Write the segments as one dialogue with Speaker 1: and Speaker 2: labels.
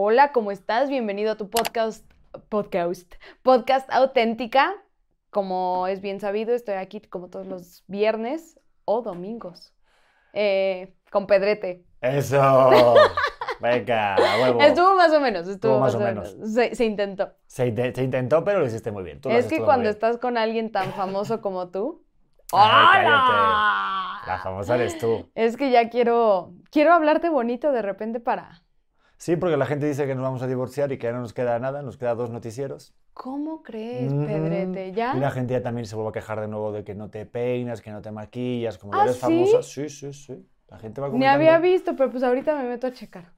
Speaker 1: Hola, ¿cómo estás? Bienvenido a tu podcast, podcast, podcast auténtica. Como es bien sabido, estoy aquí como todos los viernes o domingos. Eh, con Pedrete.
Speaker 2: Eso. Venga, huevo.
Speaker 1: Estuvo más o menos, estuvo
Speaker 2: Estuvo
Speaker 1: más, o menos.
Speaker 2: menos.
Speaker 1: Se, se intentó.
Speaker 2: Se, inte- se intentó, pero lo hiciste muy bien. Tú
Speaker 1: es que cuando estás con alguien tan famoso como tú.
Speaker 2: Ay,
Speaker 1: ¡Hola!
Speaker 2: La famosa eres tú.
Speaker 1: Es que ya quiero, quiero hablarte bonito de repente para...
Speaker 2: Sí, porque la gente dice que nos vamos a divorciar y que ya no nos queda nada, nos queda dos noticieros.
Speaker 1: ¿Cómo crees. Pedrete? ¿Ya?
Speaker 2: Y la gente ya también se vuelve a quejar de nuevo de que no te peinas, que no te maquillas, como
Speaker 1: ¿Ah,
Speaker 2: eres
Speaker 1: sí?
Speaker 2: famosa. Sí, sí, sí. La gente va
Speaker 1: Ni
Speaker 2: comentando.
Speaker 1: había visto, pero pues ahorita me meto a checar.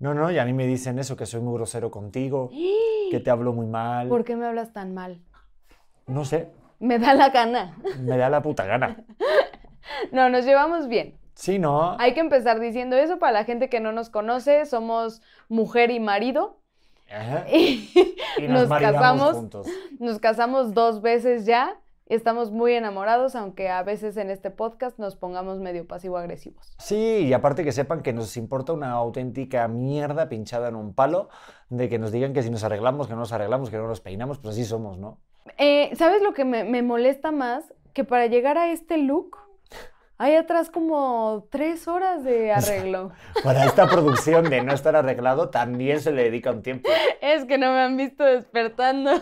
Speaker 2: No, no, y a mí me dicen eso, que soy muy grosero contigo, que te hablo muy mal.
Speaker 1: ¿Por qué me hablas tan mal?
Speaker 2: No sé,
Speaker 1: Me da la gana.
Speaker 2: me da la puta gana.
Speaker 1: No, nos llevamos bien.
Speaker 2: Sí, ¿no?
Speaker 1: Hay que empezar diciendo eso para la gente que no nos conoce. Somos mujer y marido.
Speaker 2: Ajá.
Speaker 1: Y,
Speaker 2: Y nos,
Speaker 1: nos casamos.
Speaker 2: juntos.
Speaker 1: Nos casamos dos veces ya. Estamos muy enamorados, aunque a veces en este podcast nos pongamos medio pasivo-agresivos.
Speaker 2: Sí, y aparte que sepan que nos importa una auténtica mierda pinchada en un palo, de que nos digan que si nos arreglamos, que no nos arreglamos, que no nos peinamos, pues así somos, ¿no?
Speaker 1: Eh, ¿Sabes lo que me, me molesta más? Que para llegar a este look hay atrás como tres horas de arreglo.
Speaker 2: Para esta producción de no estar arreglado también se le dedica un tiempo.
Speaker 1: Es que no me han visto despertando.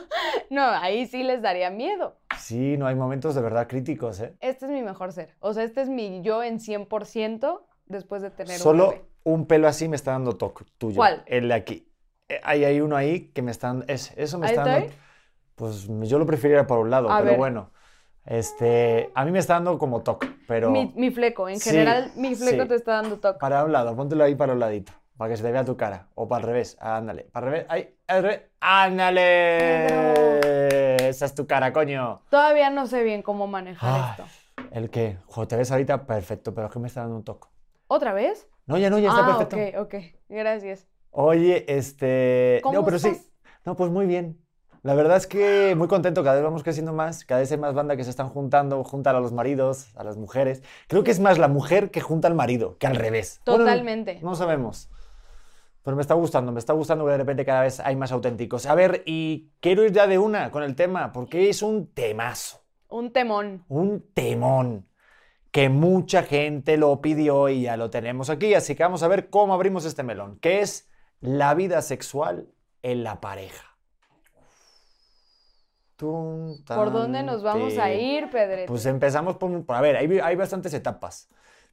Speaker 1: No, ahí sí les daría miedo.
Speaker 2: Sí, no hay momentos de verdad críticos, ¿eh?
Speaker 1: Este es mi mejor ser. O sea, este es mi yo en 100% después de tener un
Speaker 2: Solo
Speaker 1: bebé.
Speaker 2: un pelo así me está dando toque tuyo.
Speaker 1: ¿Cuál?
Speaker 2: El de aquí. Eh, Ahí hay uno ahí que me está dando... es- eso me
Speaker 1: ¿Ahí
Speaker 2: está dando... Pues yo lo preferiría por un lado,
Speaker 1: A
Speaker 2: pero
Speaker 1: ver.
Speaker 2: bueno. Este, a mí me está dando como toque, pero...
Speaker 1: Mi, mi fleco. En
Speaker 2: Sí,
Speaker 1: general, mi fleco
Speaker 2: sí.
Speaker 1: te está dando toque.
Speaker 2: Para un lado, póntelo ahí para un ladito, para que se te vea tu cara. O para el revés, ándale. Para el revés, ahí, al revés, ándale. Esa es tu cara, coño.
Speaker 1: Todavía no sé bien cómo manejar
Speaker 2: Ay,
Speaker 1: esto.
Speaker 2: ¿El qué? Te ves ahorita perfecto, pero es que me está dando un toque.
Speaker 1: ¿Otra vez?
Speaker 2: No, ya no, ya está
Speaker 1: ah,
Speaker 2: perfecto.
Speaker 1: ok, ok. Gracias.
Speaker 2: Oye, este...
Speaker 1: ¿Cómo
Speaker 2: no, pero sí.
Speaker 1: estás?
Speaker 2: No, pues muy bien. La verdad es que muy contento, cada vez vamos creciendo más, cada vez hay más banda que se están juntando, juntan a los maridos, a las mujeres. Creo que es más la mujer que junta al marido, que al revés. Bueno,
Speaker 1: Totalmente.
Speaker 2: no sabemos. Pero me está gustando, me está gustando que de repente cada vez hay más auténticos. A ver, y quiero ir ya de una con el tema, porque es un temazo,
Speaker 1: Un temón.
Speaker 2: un temón, que mucha gente lo pidió y ya lo tenemos aquí, así que vamos a ver cómo abrimos este melón, que es la vida sexual en la pareja. Tum,
Speaker 1: ¿Por dónde nos vamos a ir, Pedrete?
Speaker 2: Pues empezamos por, por- a ver, hay, hay bastantes etapas,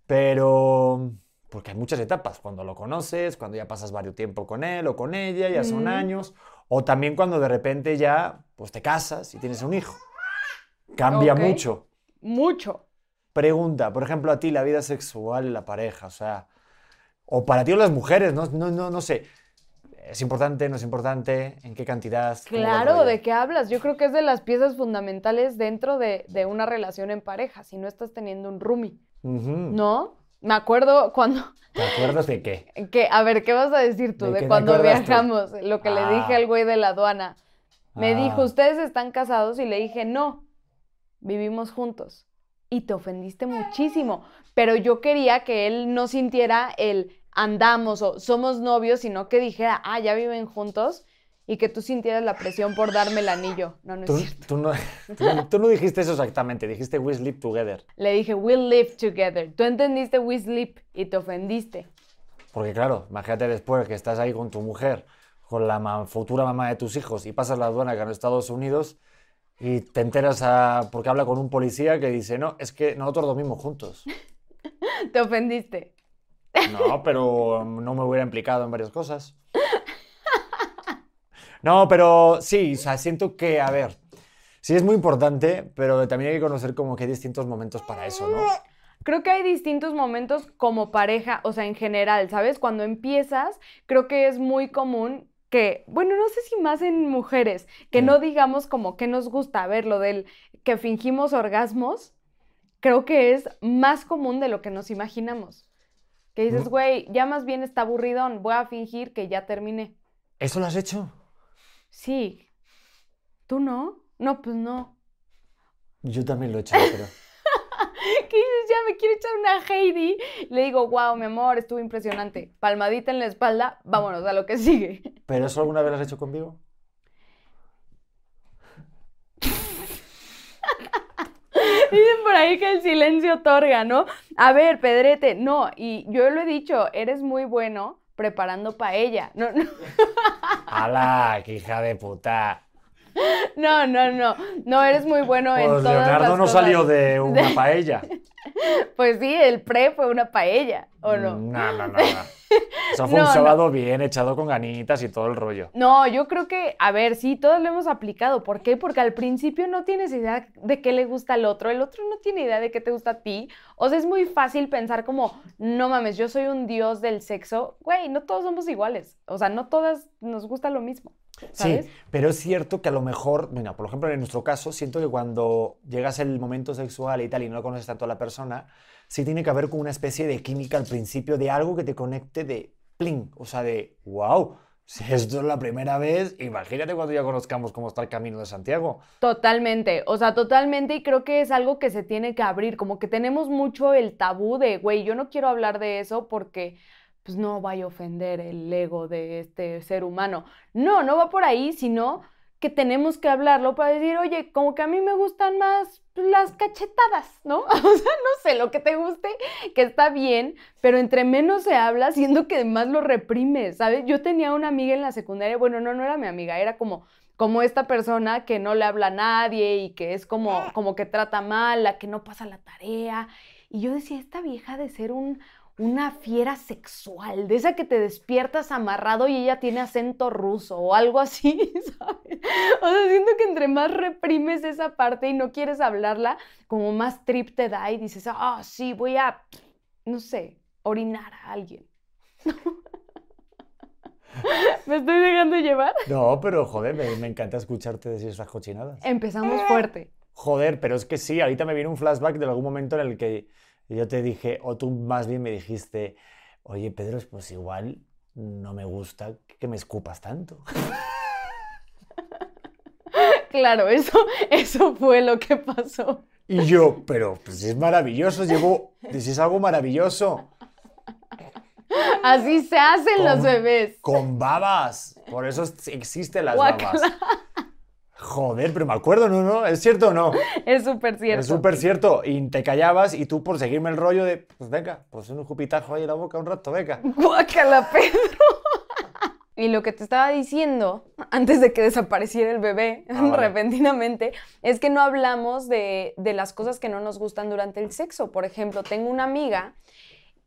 Speaker 2: pero porque hay muchas etapas, cuando lo conoces, cuando ya pasas varios tiempo con él o con ella, ya son años, o también cuando de repente ya pues te casas y tienes un hijo. Cambia mucho.
Speaker 1: Mucho.
Speaker 2: Pregunta, por ejemplo, a ti la vida sexual en la pareja, o sea, o para ti o las mujeres, no, no, no, no sé. ¿Es importante? ¿No es importante? ¿En qué cantidad? ¿Cómo va el
Speaker 1: Claro? ¿de qué hablas? Yo creo que es de las piezas fundamentales dentro de, de una relación en pareja, si no estás teniendo un roomie. ¿no? Me acuerdo cuando,
Speaker 2: ¿Te acuerdas de qué?
Speaker 1: que, a ver, ¿qué vas a decir tú
Speaker 2: ¿De
Speaker 1: cuando
Speaker 2: tú?
Speaker 1: viajamos? Lo que le dije
Speaker 2: Ah.
Speaker 1: al güey de la aduana. Me
Speaker 2: Ah.
Speaker 1: dijo, ¿ustedes están casados? Y le dije, no, vivimos juntos. Y te ofendiste muchísimo. Pero yo quería que él no sintiera el andamos o somos novios, sino que dijera, ah, ya viven juntos. Y que tú sintieras la presión por darme el anillo. No, no es
Speaker 2: Tú,
Speaker 1: cierto.
Speaker 2: tú no, tú- tú no dijiste eso exactamente, dijiste we sleep together.
Speaker 1: Le dije, we'll live together. Tú entendiste we sleep y te ofendiste.
Speaker 2: Porque claro, imagínate después que estás ahí con tu mujer, con la ma- futura mamá de tus hijos y pasas la aduana que en Estados Unidos y te enteras a- porque habla con un policía que dice, no, es que nosotros dormimos juntos.
Speaker 1: Te ofendiste.
Speaker 2: No, pero no me hubiera implicado en varias cosas. No, pero sí, o sea, siento que, a ver, sí es muy importante, pero también hay que conocer como que hay distintos momentos para eso, ¿no?
Speaker 1: Creo que hay distintos momentos como pareja, o sea, en general, ¿sabes? Cuando empiezas, creo que es muy común que, bueno, no sé si más en mujeres, que
Speaker 2: Mm.
Speaker 1: no digamos como que nos gusta ver lo del que fingimos orgasmos, creo que es más común de lo que nos imaginamos. Que dices, güey, ya más bien está aburridón, voy a fingir que ya terminé.
Speaker 2: ¿Eso lo has hecho?
Speaker 1: Sí. ¿Tú no? No, pues no.
Speaker 2: Yo también lo he hecho, pero...
Speaker 1: ¿Qué dices? Ya me quiero echar una Heidi. Le digo, wow, mi amor, estuvo impresionante. Palmadita en la espalda, vámonos a lo que sigue.
Speaker 2: ¿Pero eso alguna vez lo has hecho conmigo?
Speaker 1: Dicen por ahí que el silencio otorga, ¿no? A ver, Pedrete, no, y yo lo he dicho, eres muy bueno preparando paella. No, no,
Speaker 2: ¡Hala, qué hija de puta!
Speaker 1: no, no, no, no eres muy bueno en
Speaker 2: Pues
Speaker 1: todas
Speaker 2: Leonardo
Speaker 1: las
Speaker 2: no
Speaker 1: cosas.
Speaker 2: salió de una paella.
Speaker 1: Pues sí, el pre fue una paella, ¿o no?
Speaker 2: No, no, no. no. Eso fue
Speaker 1: No,
Speaker 2: un
Speaker 1: no.
Speaker 2: sábado bien echado con ganitas y todo el rollo.
Speaker 1: No, yo creo que, a ver, sí, todos lo hemos aplicado. ¿Por qué? Porque al principio no tienes idea de qué le gusta al otro, el otro no tiene idea de qué te gusta a ti. O sea, es muy fácil pensar como, no mames, yo soy un dios del sexo. Güey, no todos somos iguales. O sea, no todas nos gusta lo mismo. ¿Sabes?
Speaker 2: Sí, pero es cierto que a lo mejor, mira, por ejemplo, en nuestro caso, siento que cuando llegas el momento sexual y tal y no conoces tanto a la persona, sí tiene que haber como una especie de química al principio de algo que te conecte de pling, o sea, de wow, si esto es la primera vez, imagínate cuando ya conozcamos cómo está el camino de Santiago.
Speaker 1: Totalmente, o sea, totalmente y creo que es algo que se tiene que abrir, como que tenemos mucho el tabú de, güey, yo no quiero hablar de eso porque pues no vaya a ofender el ego de este ser humano. No, no va por ahí, sino que tenemos que hablarlo para decir, oye, como que a mí me gustan más pues, las cachetadas, ¿no? O sea, no sé, lo que te guste, que está bien, pero entre menos se habla, siendo que más lo reprimes, ¿sabes? Yo tenía una amiga en la secundaria, bueno, no, no era mi amiga, era como como esta persona que no le habla a nadie y que es como, como que trata mal, la que no pasa la tarea. Y yo decía, esta vieja de ser un, una fiera sexual, de esa que te despiertas amarrado y ella tiene acento ruso o algo así, ¿sabes? O sea, siento que entre más reprimes esa parte y no quieres hablarla, como más trip te da y dices, ah, sí, voy a, no sé, orinar a alguien. ¿Me estoy dejando llevar?
Speaker 2: No, pero joder, me, me encanta escucharte decir esas cochinadas.
Speaker 1: Empezamos fuerte.
Speaker 2: Joder, pero es que sí, ahorita me viene un flashback de algún momento en el que yo te dije, o tú más bien me dijiste, oye Pedro, pues igual no me gusta que me escupas tanto.
Speaker 1: Claro, eso, eso fue lo que pasó.
Speaker 2: Y yo, pero pues es maravilloso, llevo, si es algo maravilloso,
Speaker 1: Así se hacen los bebés.
Speaker 2: con babas, por eso es- existen las babas. Joder, pero me acuerdo, ¿no? ¿No? ¿Es cierto o no?
Speaker 1: Es súper cierto.
Speaker 2: Es súper cierto. Y te callabas y tú por seguirme el rollo de, pues venga, pues un jupitajo ahí en la boca un rato, venga.
Speaker 1: Guácala, Pedro. Y lo que te estaba diciendo, antes de que desapareciera el bebé
Speaker 2: Ah, vale.
Speaker 1: repentinamente, es que no hablamos de, de las cosas que no nos gustan durante el sexo. Por ejemplo, tengo una amiga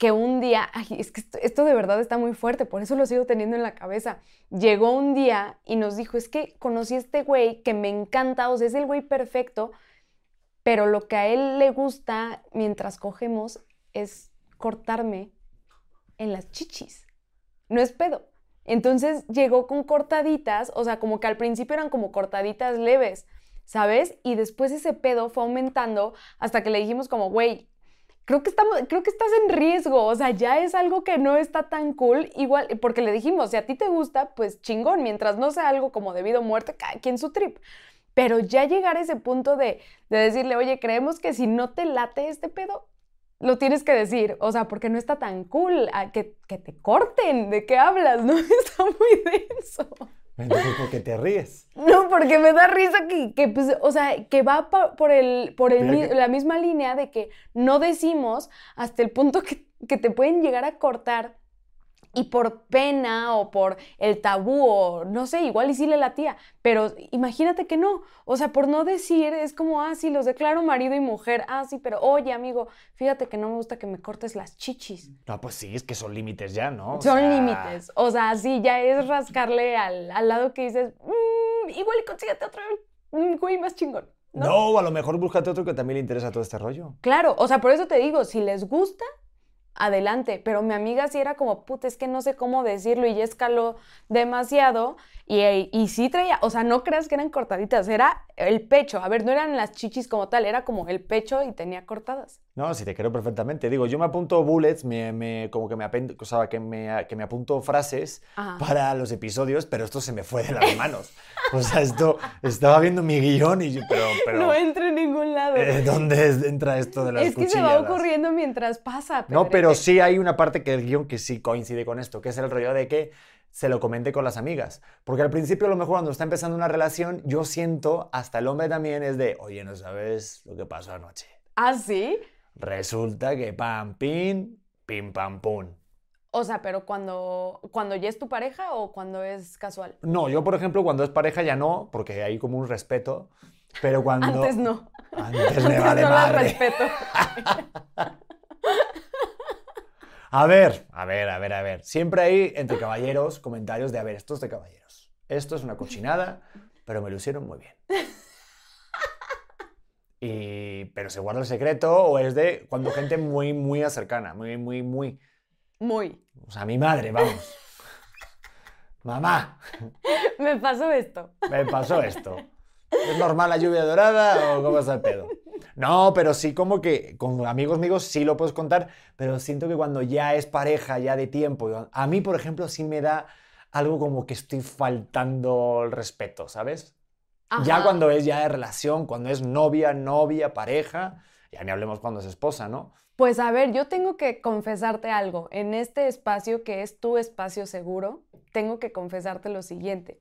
Speaker 1: que un día, es que esto, esto de verdad está muy fuerte, por eso lo sigo teniendo en la cabeza. Llegó un día y nos dijo, es que conocí a este güey que me encanta, o sea, es el güey perfecto, pero lo que a él le gusta mientras cogemos es cortarme en las chichis. No es pedo. Entonces llegó con cortaditas, o sea, como que al principio eran como cortaditas leves, ¿sabes? Y después ese pedo fue aumentando hasta que le dijimos como, güey, creo que, estamos, creo que estás en riesgo, o sea, ya es algo que no está tan cool, igual, porque le dijimos, si a ti te gusta, pues chingón, mientras no sea algo como debido a muerte, cada quien su trip. Pero ya llegar a ese punto de, de decirle, oye, creemos que si no te late este pedo, lo tienes que decir, o sea, porque no está tan cool, que, que te corten, ¿de qué hablas? No, está muy denso.
Speaker 2: Entonces, ¿por qué te ríes?
Speaker 1: No, porque me da risa que, que, pues, o sea, que va por, el, por el,
Speaker 2: Mira
Speaker 1: mi-
Speaker 2: que-
Speaker 1: la misma línea de que no decimos hasta el punto que, que te pueden llegar a cortar y por pena o por el tabú o no sé, igual y sí le latía, pero imagínate que no, o sea, por no decir es como, ah, sí, los declaro marido y mujer, ah, sí, pero oye, amigo, fíjate que no me gusta que me cortes las chichis.
Speaker 2: No, pues sí, es que son límites ya, ¿no? O
Speaker 1: Son
Speaker 2: sea,
Speaker 1: límites. O sea, sí, ya es rascarle al, al lado que dices, "Mm, igual y consíguete otro güey más chingón. ¿no?
Speaker 2: No, o a lo mejor búscate otro que también le interesa todo este rollo.
Speaker 1: Claro, o sea, por eso te digo, si les gusta, adelante. Pero mi amiga sí era como, puta, es que no sé cómo decirlo y ya escaló demasiado. Y, y sí traía, o sea, no creas que eran cortaditas, era el pecho. A ver, no eran las chichis como tal, era como el pecho y tenía cortadas.
Speaker 2: No, sí te creo perfectamente. Digo, yo me apunto bullets, me, me- como que me, o sea, que me, que me apunto frases
Speaker 1: Ajá.
Speaker 2: para los episodios, pero esto se me fue de las manos. O sea, esto, estaba viendo mi guion y yo, pero, pero
Speaker 1: no entra en ningún lado.
Speaker 2: eh, ¿dónde entra esto de las
Speaker 1: es que se va ocurriendo mientras pasa.
Speaker 2: No, pero
Speaker 1: Pedrete.
Speaker 2: sí hay una parte que el guion que sí coincide con esto, que es el rollo de que se lo comente con las amigas. Porque al principio, a lo mejor cuando está empezando una relación, yo siento, hasta el hombre también, es de, oye, ¿no sabes lo que pasó anoche?
Speaker 1: ¿Ah, sí?
Speaker 2: Resulta que pam, pim, pim, pam, pum.
Speaker 1: O sea, pero cuando, cuando ya es tu pareja o cuando es casual.
Speaker 2: No, yo, por ejemplo, cuando es pareja ya no, porque hay como un respeto, pero cuando...
Speaker 1: Antes no.
Speaker 2: Antes me
Speaker 1: Antes
Speaker 2: vale
Speaker 1: no
Speaker 2: madre.
Speaker 1: respeto.
Speaker 2: A ver, a ver, a ver, a ver. Siempre hay entre caballeros comentarios de, a ver, esto es de caballeros. Esto es una cochinada, pero me lo hicieron muy bien. Y, pero se guarda el secreto o es de cuando gente muy, muy cercana, muy, muy, muy...
Speaker 1: Muy.
Speaker 2: O sea, mi madre, vamos. Mamá,
Speaker 1: Me pasó esto.
Speaker 2: me pasó esto. ¿Es normal la lluvia dorada o cómo está el pedo? No, pero sí como que con amigos míos sí lo puedes contar, pero siento que cuando ya es pareja, ya de tiempo, a mí, por ejemplo, sí me da algo como que estoy faltando el respeto, ¿sabes? Ya cuando es ya de relación, cuando es novia, novia, pareja, ya ni hablemos cuando es esposa, ¿no?
Speaker 1: Pues a ver, yo tengo que confesarte algo. En este espacio que es tu espacio seguro, tengo que confesarte lo siguiente.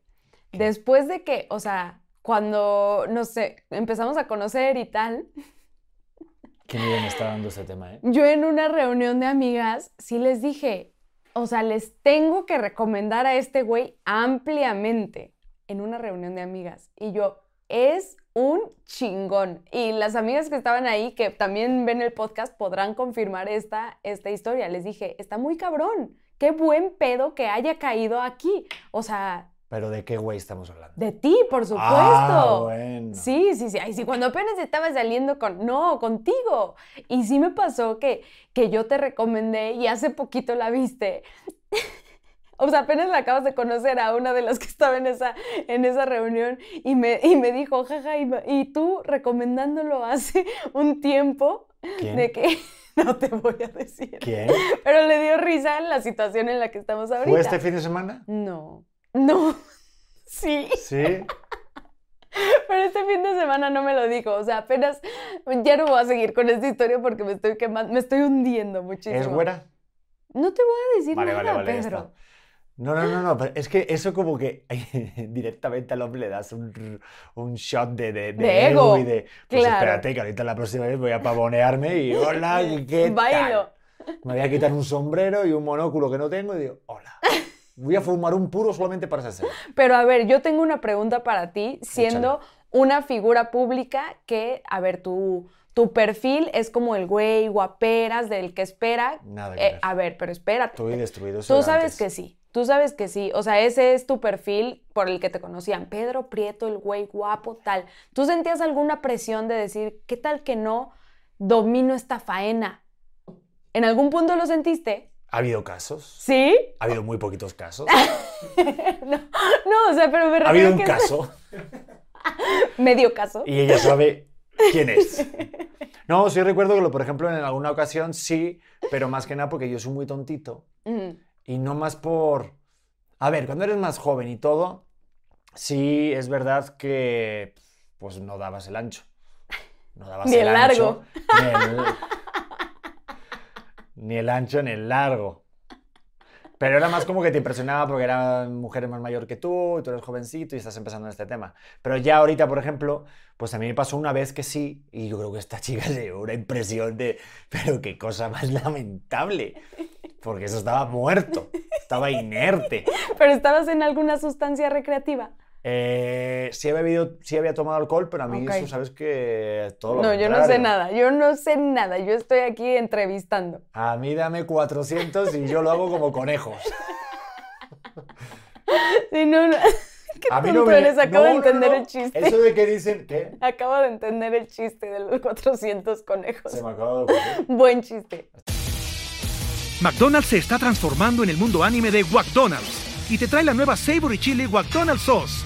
Speaker 1: Después de que, o sea, cuando, no sé, empezamos a conocer y tal,
Speaker 2: Qué me está dando ese tema, ¿eh?
Speaker 1: yo en una reunión de amigas sí les dije, o sea, les tengo que recomendar a este güey ampliamente en una reunión de amigas. Y yo, es un chingón. Y las amigas que estaban ahí, que también ven el podcast, podrán confirmar esta, esta historia. Les dije, está muy cabrón. Qué buen pedo que haya caído aquí. O sea,
Speaker 2: Pero ¿de qué güey estamos hablando?
Speaker 1: de ti, por supuesto.
Speaker 2: Ah, bueno.
Speaker 1: Sí, sí, sí. Ay, sí, cuando apenas estaba saliendo con. No, contigo. Y sí me pasó que, que yo te recomendé y hace poquito la viste. O sea, apenas la acabas de conocer a una de las que estaba en esa, en esa reunión y me, y me dijo, jaja, y, y tú recomendándolo hace un tiempo
Speaker 2: ¿Quién?
Speaker 1: de que. No te voy a decir.
Speaker 2: ¿Quién?
Speaker 1: Pero le dio risa la situación en la que estamos ahorita.
Speaker 2: ¿Fue este fin de semana?
Speaker 1: No. No. Sí.
Speaker 2: Sí.
Speaker 1: Pero este fin de semana no me lo dijo, o sea, apenas ya no voy a seguir con esta historia porque me estoy quemando, me estoy hundiendo muchísimo.
Speaker 2: ¿Es güera?
Speaker 1: No te voy a decir
Speaker 2: Vale,
Speaker 1: nada,
Speaker 2: vale, vale,
Speaker 1: Pedro.
Speaker 2: está. No, no, no, no, pero es que eso como que directamente al hombre le das un, un shot de, de, de
Speaker 1: De
Speaker 2: ego y de, pues
Speaker 1: claro.
Speaker 2: espérate, que ahorita la próxima vez voy a pavonearme y hola, ¿qué tal?
Speaker 1: Bailo.
Speaker 2: Me voy a quitar un sombrero y un monóculo que no tengo y digo, hola. Voy a fumar un puro solamente para esa escena.
Speaker 1: Pero a ver, yo tengo una pregunta para ti, siendo una figura pública que, a ver, tu, tu perfil es como el güey guaperas del que espera.
Speaker 2: Nada que
Speaker 1: Eh,
Speaker 2: ver.
Speaker 1: a ver, pero espérate.
Speaker 2: Estoy destruido.
Speaker 1: Tú sabes
Speaker 2: antes.
Speaker 1: que sí, tú sabes que sí. O sea, ese es tu perfil por el que te conocían. Pedro Prieto, el güey guapo, tal. ¿Tú sentías alguna presión de decir, ¿qué tal que no domino esta faena? ¿En algún punto lo sentiste?
Speaker 2: ¿Ha habido casos?
Speaker 1: ¿Sí?
Speaker 2: Ha habido muy poquitos casos.
Speaker 1: no, no, o sea, pero me
Speaker 2: Ha habido
Speaker 1: refiero
Speaker 2: un
Speaker 1: que
Speaker 2: caso
Speaker 1: medio caso.
Speaker 2: y ella sabe quién es. No, sí recuerdo que, lo, por ejemplo, en alguna ocasión sí, pero más que nada porque yo soy muy tontito.
Speaker 1: Ujú.
Speaker 2: Y no más por... A ver, cuando eres más joven y todo, sí es verdad que pues no dabas el ancho. No dabas
Speaker 1: Ni el
Speaker 2: ancho, Ni el... ni el ancho ni el largo. Pero era más como que te impresionaba porque eran mujeres más mayor que tú y tú eres jovencito y estás empezando en este tema. Pero ya ahorita, por ejemplo, pues a mí me pasó una vez que sí y yo creo que esta chica se llevó una impresión de, pero qué cosa más lamentable. Porque eso estaba muerto, estaba inerte.
Speaker 1: Pero estabas en alguna sustancia recreativa.
Speaker 2: Eh, sí, había bebido, sí había tomado alcohol, pero a mí
Speaker 1: Ok.
Speaker 2: eso sabes que todo lo
Speaker 1: No, yo no sé nada, yo no sé nada, yo estoy aquí entrevistando.
Speaker 2: A mí dame 400 y yo lo hago como conejos.
Speaker 1: Sí, no, no. Qué
Speaker 2: A mí no me...
Speaker 1: eres, acabo de
Speaker 2: No,
Speaker 1: entender
Speaker 2: no.
Speaker 1: el chiste.
Speaker 2: Eso de que dicen... ¿Qué?
Speaker 1: Acabo de entender el chiste de los 400 conejos.
Speaker 2: Se me acaba de ocurrir.
Speaker 1: Buen chiste.
Speaker 3: McDonald's se está transformando en el mundo anime de McDonald's y te trae la nueva Savory Chili McDonald's Sauce.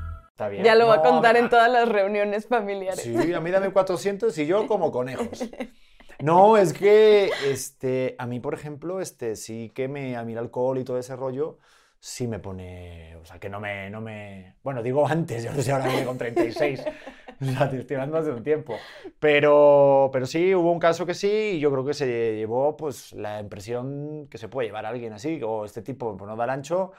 Speaker 2: Está bien.
Speaker 1: Ya lo va a
Speaker 2: No,
Speaker 1: contar en todas las reuniones familiares.
Speaker 2: Sí, a mí dame 400 y yo como conejos. No, es que este, a mí, por ejemplo, este, sí que me, a mí el alcohol y todo ese rollo, sí me pone, o sea, que no me, no me, bueno, digo antes, yo no sé ahora viene con 36, o sea, te estoy hablando hace un tiempo, pero, pero sí, hubo un caso que sí, y yo creo que se llevó, pues, la impresión que se puede llevar a alguien así, o este tipo, pues, no da el ancho,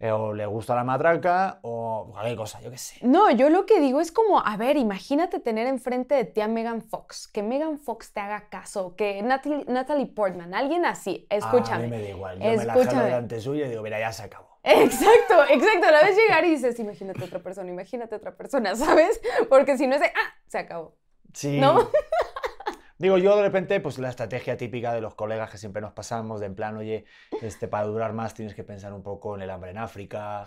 Speaker 2: eh, o le gusta la matraca, o cualquier cosa, yo qué sé.
Speaker 1: No, yo lo que digo es como, a ver, imagínate tener enfrente de ti a Megan Fox, que Megan Fox te haga caso, que Natalie, Natalie Portman, alguien así, escúchame.
Speaker 2: A mí me da igual, yo me la jalo
Speaker 1: escúchame.
Speaker 2: delante suya y digo, mira, ya se acabó.
Speaker 1: Exacto, exacto. La ves llegar y dices, imagínate otra persona, imagínate otra persona, ¿sabes? Porque si no es de, ah, se acabó.
Speaker 2: Sí.
Speaker 1: ¿No?
Speaker 2: Digo, yo de repente, pues la estrategia típica de los colegas que siempre nos pasamos, de en plan, oye, este, para durar más tienes que pensar un poco en el hambre en África,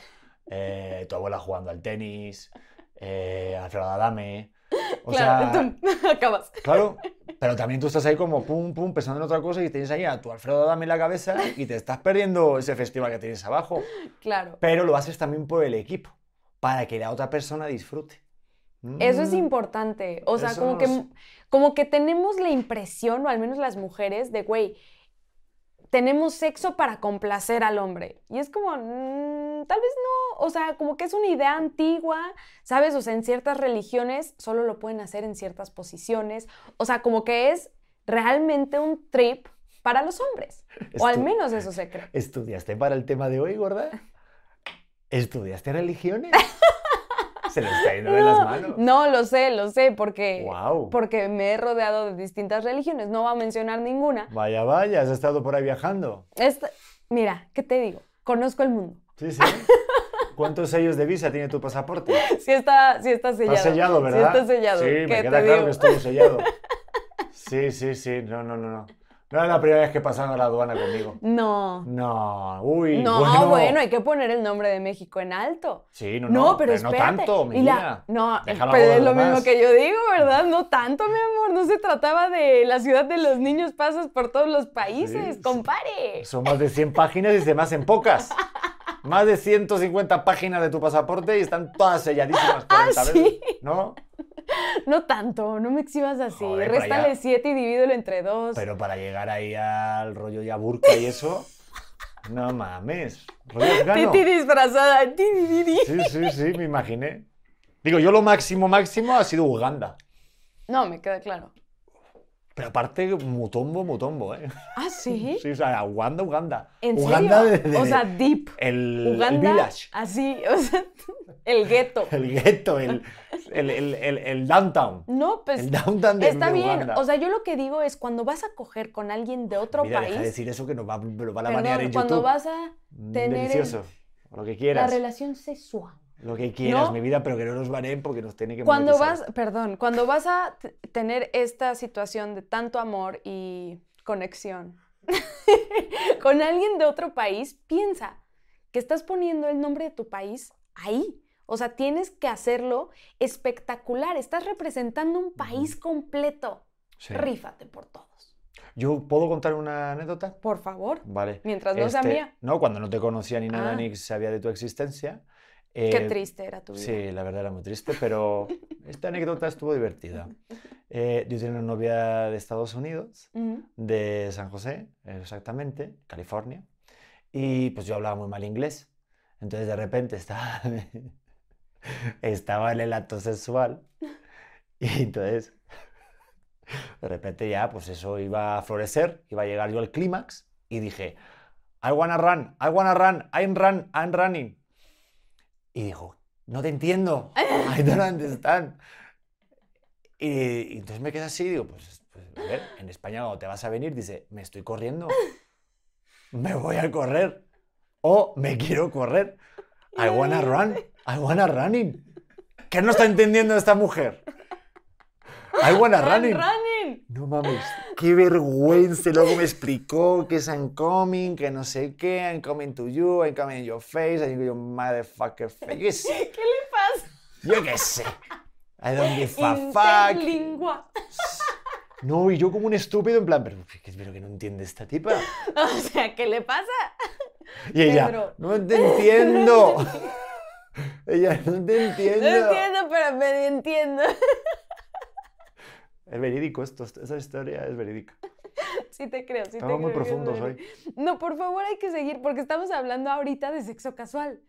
Speaker 2: eh, tu abuela jugando al tenis, eh, Alfredo Adame. O
Speaker 1: claro,
Speaker 2: sea,
Speaker 1: tú acabas.
Speaker 2: claro, pero también tú estás ahí como pum, pum, pensando en otra cosa y tienes ahí a tu Alfredo Adame en la cabeza y te estás perdiendo ese festival que tienes abajo.
Speaker 1: Claro.
Speaker 2: Pero lo haces también por el equipo, para que la otra persona disfrute.
Speaker 1: Eso es
Speaker 2: Mm.
Speaker 1: importante. O sea,
Speaker 2: Eso
Speaker 1: como
Speaker 2: no
Speaker 1: que. Como que tenemos la impresión, o al menos las mujeres, de, güey, tenemos sexo para complacer al hombre. Y es como, mm, tal vez no, o sea, como que es una idea antigua, ¿sabes? O sea, en ciertas religiones solo lo pueden hacer en ciertas posiciones. O sea, como que es realmente un trip para los hombres. O al menos eso se cree.
Speaker 2: ¿Estudiaste para el tema de hoy, gorda? ¿Estudiaste religiones? Se le está yendo de las manos.
Speaker 1: No, lo sé, lo sé, porque,
Speaker 2: Guau.
Speaker 1: porque me he rodeado de distintas religiones. No voy a mencionar ninguna.
Speaker 2: Vaya, vaya, has estado por ahí viajando.
Speaker 1: Esta- mira, ¿qué te digo? Conozco el mundo.
Speaker 2: Sí, sí. ¿Cuántos sellos de visa tiene tu pasaporte?
Speaker 1: Sí está, sí está sellado.
Speaker 2: Está sellado, ¿verdad?
Speaker 1: Sí está sellado.
Speaker 2: Sí, me
Speaker 1: ¿Qué
Speaker 2: queda claro
Speaker 1: digo?
Speaker 2: que estuvo sellado. Sí, sí, sí. No, no, no, no. No es la primera vez que pasan a la aduana conmigo.
Speaker 1: No.
Speaker 2: No, uy,
Speaker 1: No,
Speaker 2: bueno.
Speaker 1: bueno. hay que poner el nombre de México en alto.
Speaker 2: Sí, no,
Speaker 1: No,
Speaker 2: no,
Speaker 1: pero,
Speaker 2: no
Speaker 1: espérate.
Speaker 2: tanto, mi vida.
Speaker 1: No,
Speaker 2: Déjalo
Speaker 1: pero es lo mismo que yo digo, ¿verdad? No tanto, mi amor. No se trataba de la ciudad de los niños, pasas por todos los países,
Speaker 2: Sí,
Speaker 1: compare.
Speaker 2: Son más de 100 páginas y se me hacen pocas. Más de 150 páginas de tu pasaporte y están todas selladísimas 40
Speaker 1: Ah,
Speaker 2: veces.
Speaker 1: ¿sí?
Speaker 2: ¿No?
Speaker 1: No tanto, no me exhibas así.
Speaker 2: Joder,
Speaker 1: Réstale
Speaker 2: ya-
Speaker 1: 7 y divídelo entre dos.
Speaker 2: Pero para llegar ahí al rollo ya burka y eso, no mames.
Speaker 1: Titi disfrazada.
Speaker 2: Sí, sí, sí, me imaginé. Digo, yo lo máximo, máximo ha sido Uganda.
Speaker 1: No, me queda claro.
Speaker 2: Pero aparte, mutombo, mutombo, ¿eh?
Speaker 1: ¿Ah, sí?
Speaker 2: Sí, o sea, Uganda, Uganda.
Speaker 1: ¿En
Speaker 2: Uganda
Speaker 1: serio?
Speaker 2: de- de-
Speaker 1: o sea, deep.
Speaker 2: el, el
Speaker 1: Uganda.
Speaker 2: village.
Speaker 1: Así, o sea, el gueto.
Speaker 2: El gueto, el, el, el, el- el downtown.
Speaker 1: No, pues
Speaker 2: El downtown de-
Speaker 1: está
Speaker 2: de
Speaker 1: bien.
Speaker 2: Uganda.
Speaker 1: O sea, yo lo que digo es cuando vas a coger con alguien de otro
Speaker 2: Mira,
Speaker 1: país,
Speaker 2: deja de decir eso que nos va, lo van a banear en
Speaker 1: cuando
Speaker 2: YouTube.
Speaker 1: vas a
Speaker 2: Mm,
Speaker 1: tener el-
Speaker 2: Delicioso. Lo que
Speaker 1: la
Speaker 2: quieras.
Speaker 1: relación sexual.
Speaker 2: Lo que quieras,
Speaker 1: ¿No?
Speaker 2: mi vida, pero que no nos baneen porque nos tiene que
Speaker 1: Cuando
Speaker 2: monetizar
Speaker 1: vas, perdón, cuando vas a tener esta situación de tanto amor y conexión con alguien de otro país, piensa que estás poniendo el nombre de tu país ahí. O sea, tienes que hacerlo espectacular. Estás representando un país completo.
Speaker 2: Sí.
Speaker 1: Rífate por todos.
Speaker 2: ¿Yo puedo contar una anécdota?
Speaker 1: Por favor.
Speaker 2: Vale.
Speaker 1: Mientras no sea
Speaker 2: Este,
Speaker 1: mía.
Speaker 2: No, cuando no te conocía ni nada,
Speaker 1: Ah.
Speaker 2: ni sabía de tu existencia.
Speaker 1: Qué
Speaker 2: eh,
Speaker 1: triste era tu vida.
Speaker 2: Sí, la verdad era muy triste, pero esta anécdota estuvo divertida. Eh, yo tenía una novia de Estados Unidos,
Speaker 1: Ujú.
Speaker 2: de San José, exactamente, California, y pues yo hablaba muy mal inglés. Entonces de repente estaba, estaba en el acto sexual y entonces de repente ya pues eso iba a florecer, iba a llegar yo al clímax y dije, I wanna run, I wanna run, I'm run, I'm running. Y dijo, no te entiendo, I don't understand. Y, y entonces me quedé así y digo, pues, pues, a ver, en España cuando te vas a venir, dice, me estoy corriendo, me voy a correr o me quiero correr. I wanna run, I wanna running. ¿Qué no está entendiendo esta mujer? I wanna
Speaker 1: Run,
Speaker 2: running.
Speaker 1: Running.
Speaker 2: No mames, qué vergüenza. Luego me explicó que es I'm coming, que no sé qué, I'm coming to you, I'm coming in your face, I'm your motherfucker face. Qué sé,
Speaker 1: ¿Qué le pasa?
Speaker 2: yo qué sé. I don't give a fuck.
Speaker 1: Interlingua.
Speaker 2: No, y yo como un estúpido en plan, pero, ¿qué- pero que no entiende esta tipa.
Speaker 1: O sea, ¿qué le pasa?
Speaker 2: Y ella,
Speaker 1: Pedro.
Speaker 2: no te entiendo. ella, no te
Speaker 1: No
Speaker 2: entiendo.
Speaker 1: entiendo, pero me entiendo.
Speaker 2: Es verídico esto, esa historia es verídica.
Speaker 1: Sí te creo, sí
Speaker 2: Estamos
Speaker 1: te
Speaker 2: muy
Speaker 1: creo.
Speaker 2: profundos hoy.
Speaker 1: No, por favor, hay que seguir, porque estamos hablando ahorita de sexo casual.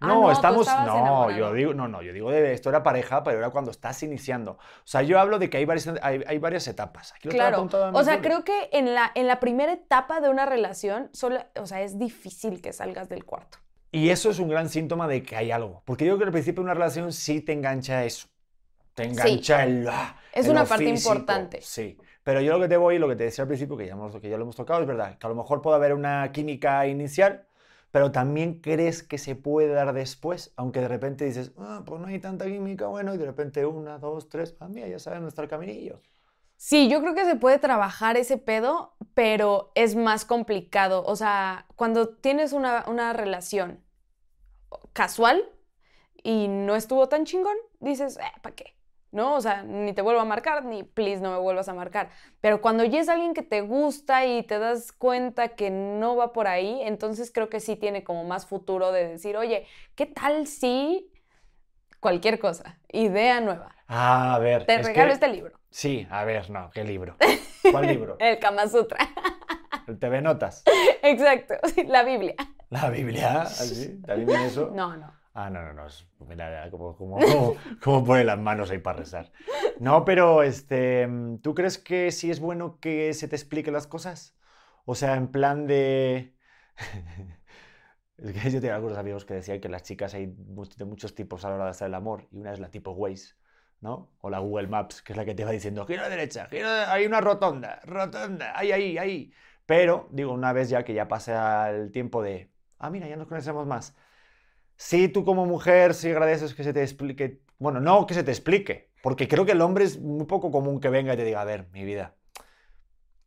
Speaker 1: Ah,
Speaker 2: No, estamos. No,
Speaker 1: enamorado.
Speaker 2: yo digo, no, no, yo digo de esto era pareja, pero era cuando estás iniciando. O sea, yo hablo de que hay varias, hay, hay varias etapas. Aquí
Speaker 1: Claro, o sea, creo que en la, en la primera etapa de una relación, solo, o sea, es difícil que salgas del cuarto.
Speaker 2: Y eso es un gran síntoma de que hay algo. Porque yo creo que al principio de una relación sí te engancha eso. Te engancha el. ah,
Speaker 1: Es
Speaker 2: en
Speaker 1: una parte
Speaker 2: físico,
Speaker 1: importante.
Speaker 2: Sí. Pero yo lo que te voy, lo que te decía al principio, que ya, hemos- que ya lo hemos tocado, es verdad. Que a lo mejor puede haber una química inicial, pero también crees que se puede dar después. Aunque de repente dices, ah, pues no hay tanta química, bueno, y de repente una, dos, tres, ah, mira, ya saben nuestro caminillo.
Speaker 1: Sí, yo creo que se puede trabajar ese pedo, pero es más complicado. O sea, cuando tienes una, una relación casual y no estuvo tan chingón, dices, eh, ¿para qué? ¿No? O sea, ni te vuelvo a marcar, ni please no me vuelvas a marcar. Pero cuando ya es alguien que te gusta y te das cuenta que no va por ahí, entonces creo que sí tiene como más futuro de decir, oye, ¿qué tal si cualquier cosa, idea nueva?
Speaker 2: Ah, a ver.
Speaker 1: Te
Speaker 2: es
Speaker 1: regalo
Speaker 2: que-
Speaker 1: este libro,
Speaker 2: Sí, a ver, no, ¿qué libro? ¿Cuál libro?
Speaker 1: el Kama Sutra.
Speaker 2: ¿El TV Notas?
Speaker 1: Exacto, sí, la Biblia.
Speaker 2: ¿La Biblia? ¿Así? ¿También viene eso?
Speaker 1: No, no.
Speaker 2: Ah, no, no, no. es- Mira, como, como, como, como pone las manos ahí para rezar. No, pero este, ¿tú crees que sí es bueno que se te explique las cosas? O sea, en plan de... Es que yo tenía algunos amigos que decían que las chicas hay de muchos tipos a la hora de hacer el amor y una es la tipo Waze, ¿no? O la Google Maps, que es la que te va diciendo, gira a la derecha, gira, hay una rotonda, rotonda, ahí, ahí, ahí. Pero, digo, una vez ya que ya pasa el tiempo de, ah, mira, ya nos conocemos más. Sí, tú como mujer, sí agradeces que se te explique, bueno, no que se te explique, porque creo que el hombre es muy poco común que venga y te diga, a ver, mi vida,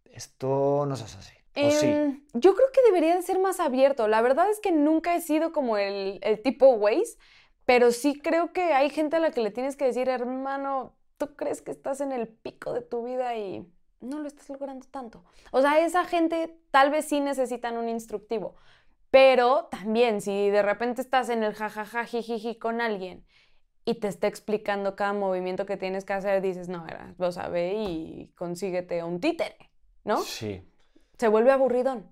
Speaker 2: esto no es así. O sí.
Speaker 1: Yo creo que debería de ser más abierto. La verdad es que nunca he sido como el, el tipo Waze, pero sí creo que hay gente a la que le tienes que decir, hermano, tú crees que estás en el pico de tu vida y no lo estás logrando tanto. O sea, esa gente tal vez sí necesitan un instructivo, pero también si de repente estás en el jajaja, jijiji con alguien y te está explicando cada movimiento que tienes que hacer, dices, no, era, lo sabe y consíguete un títere, ¿no?
Speaker 2: Sí.
Speaker 1: Se vuelve aburridón.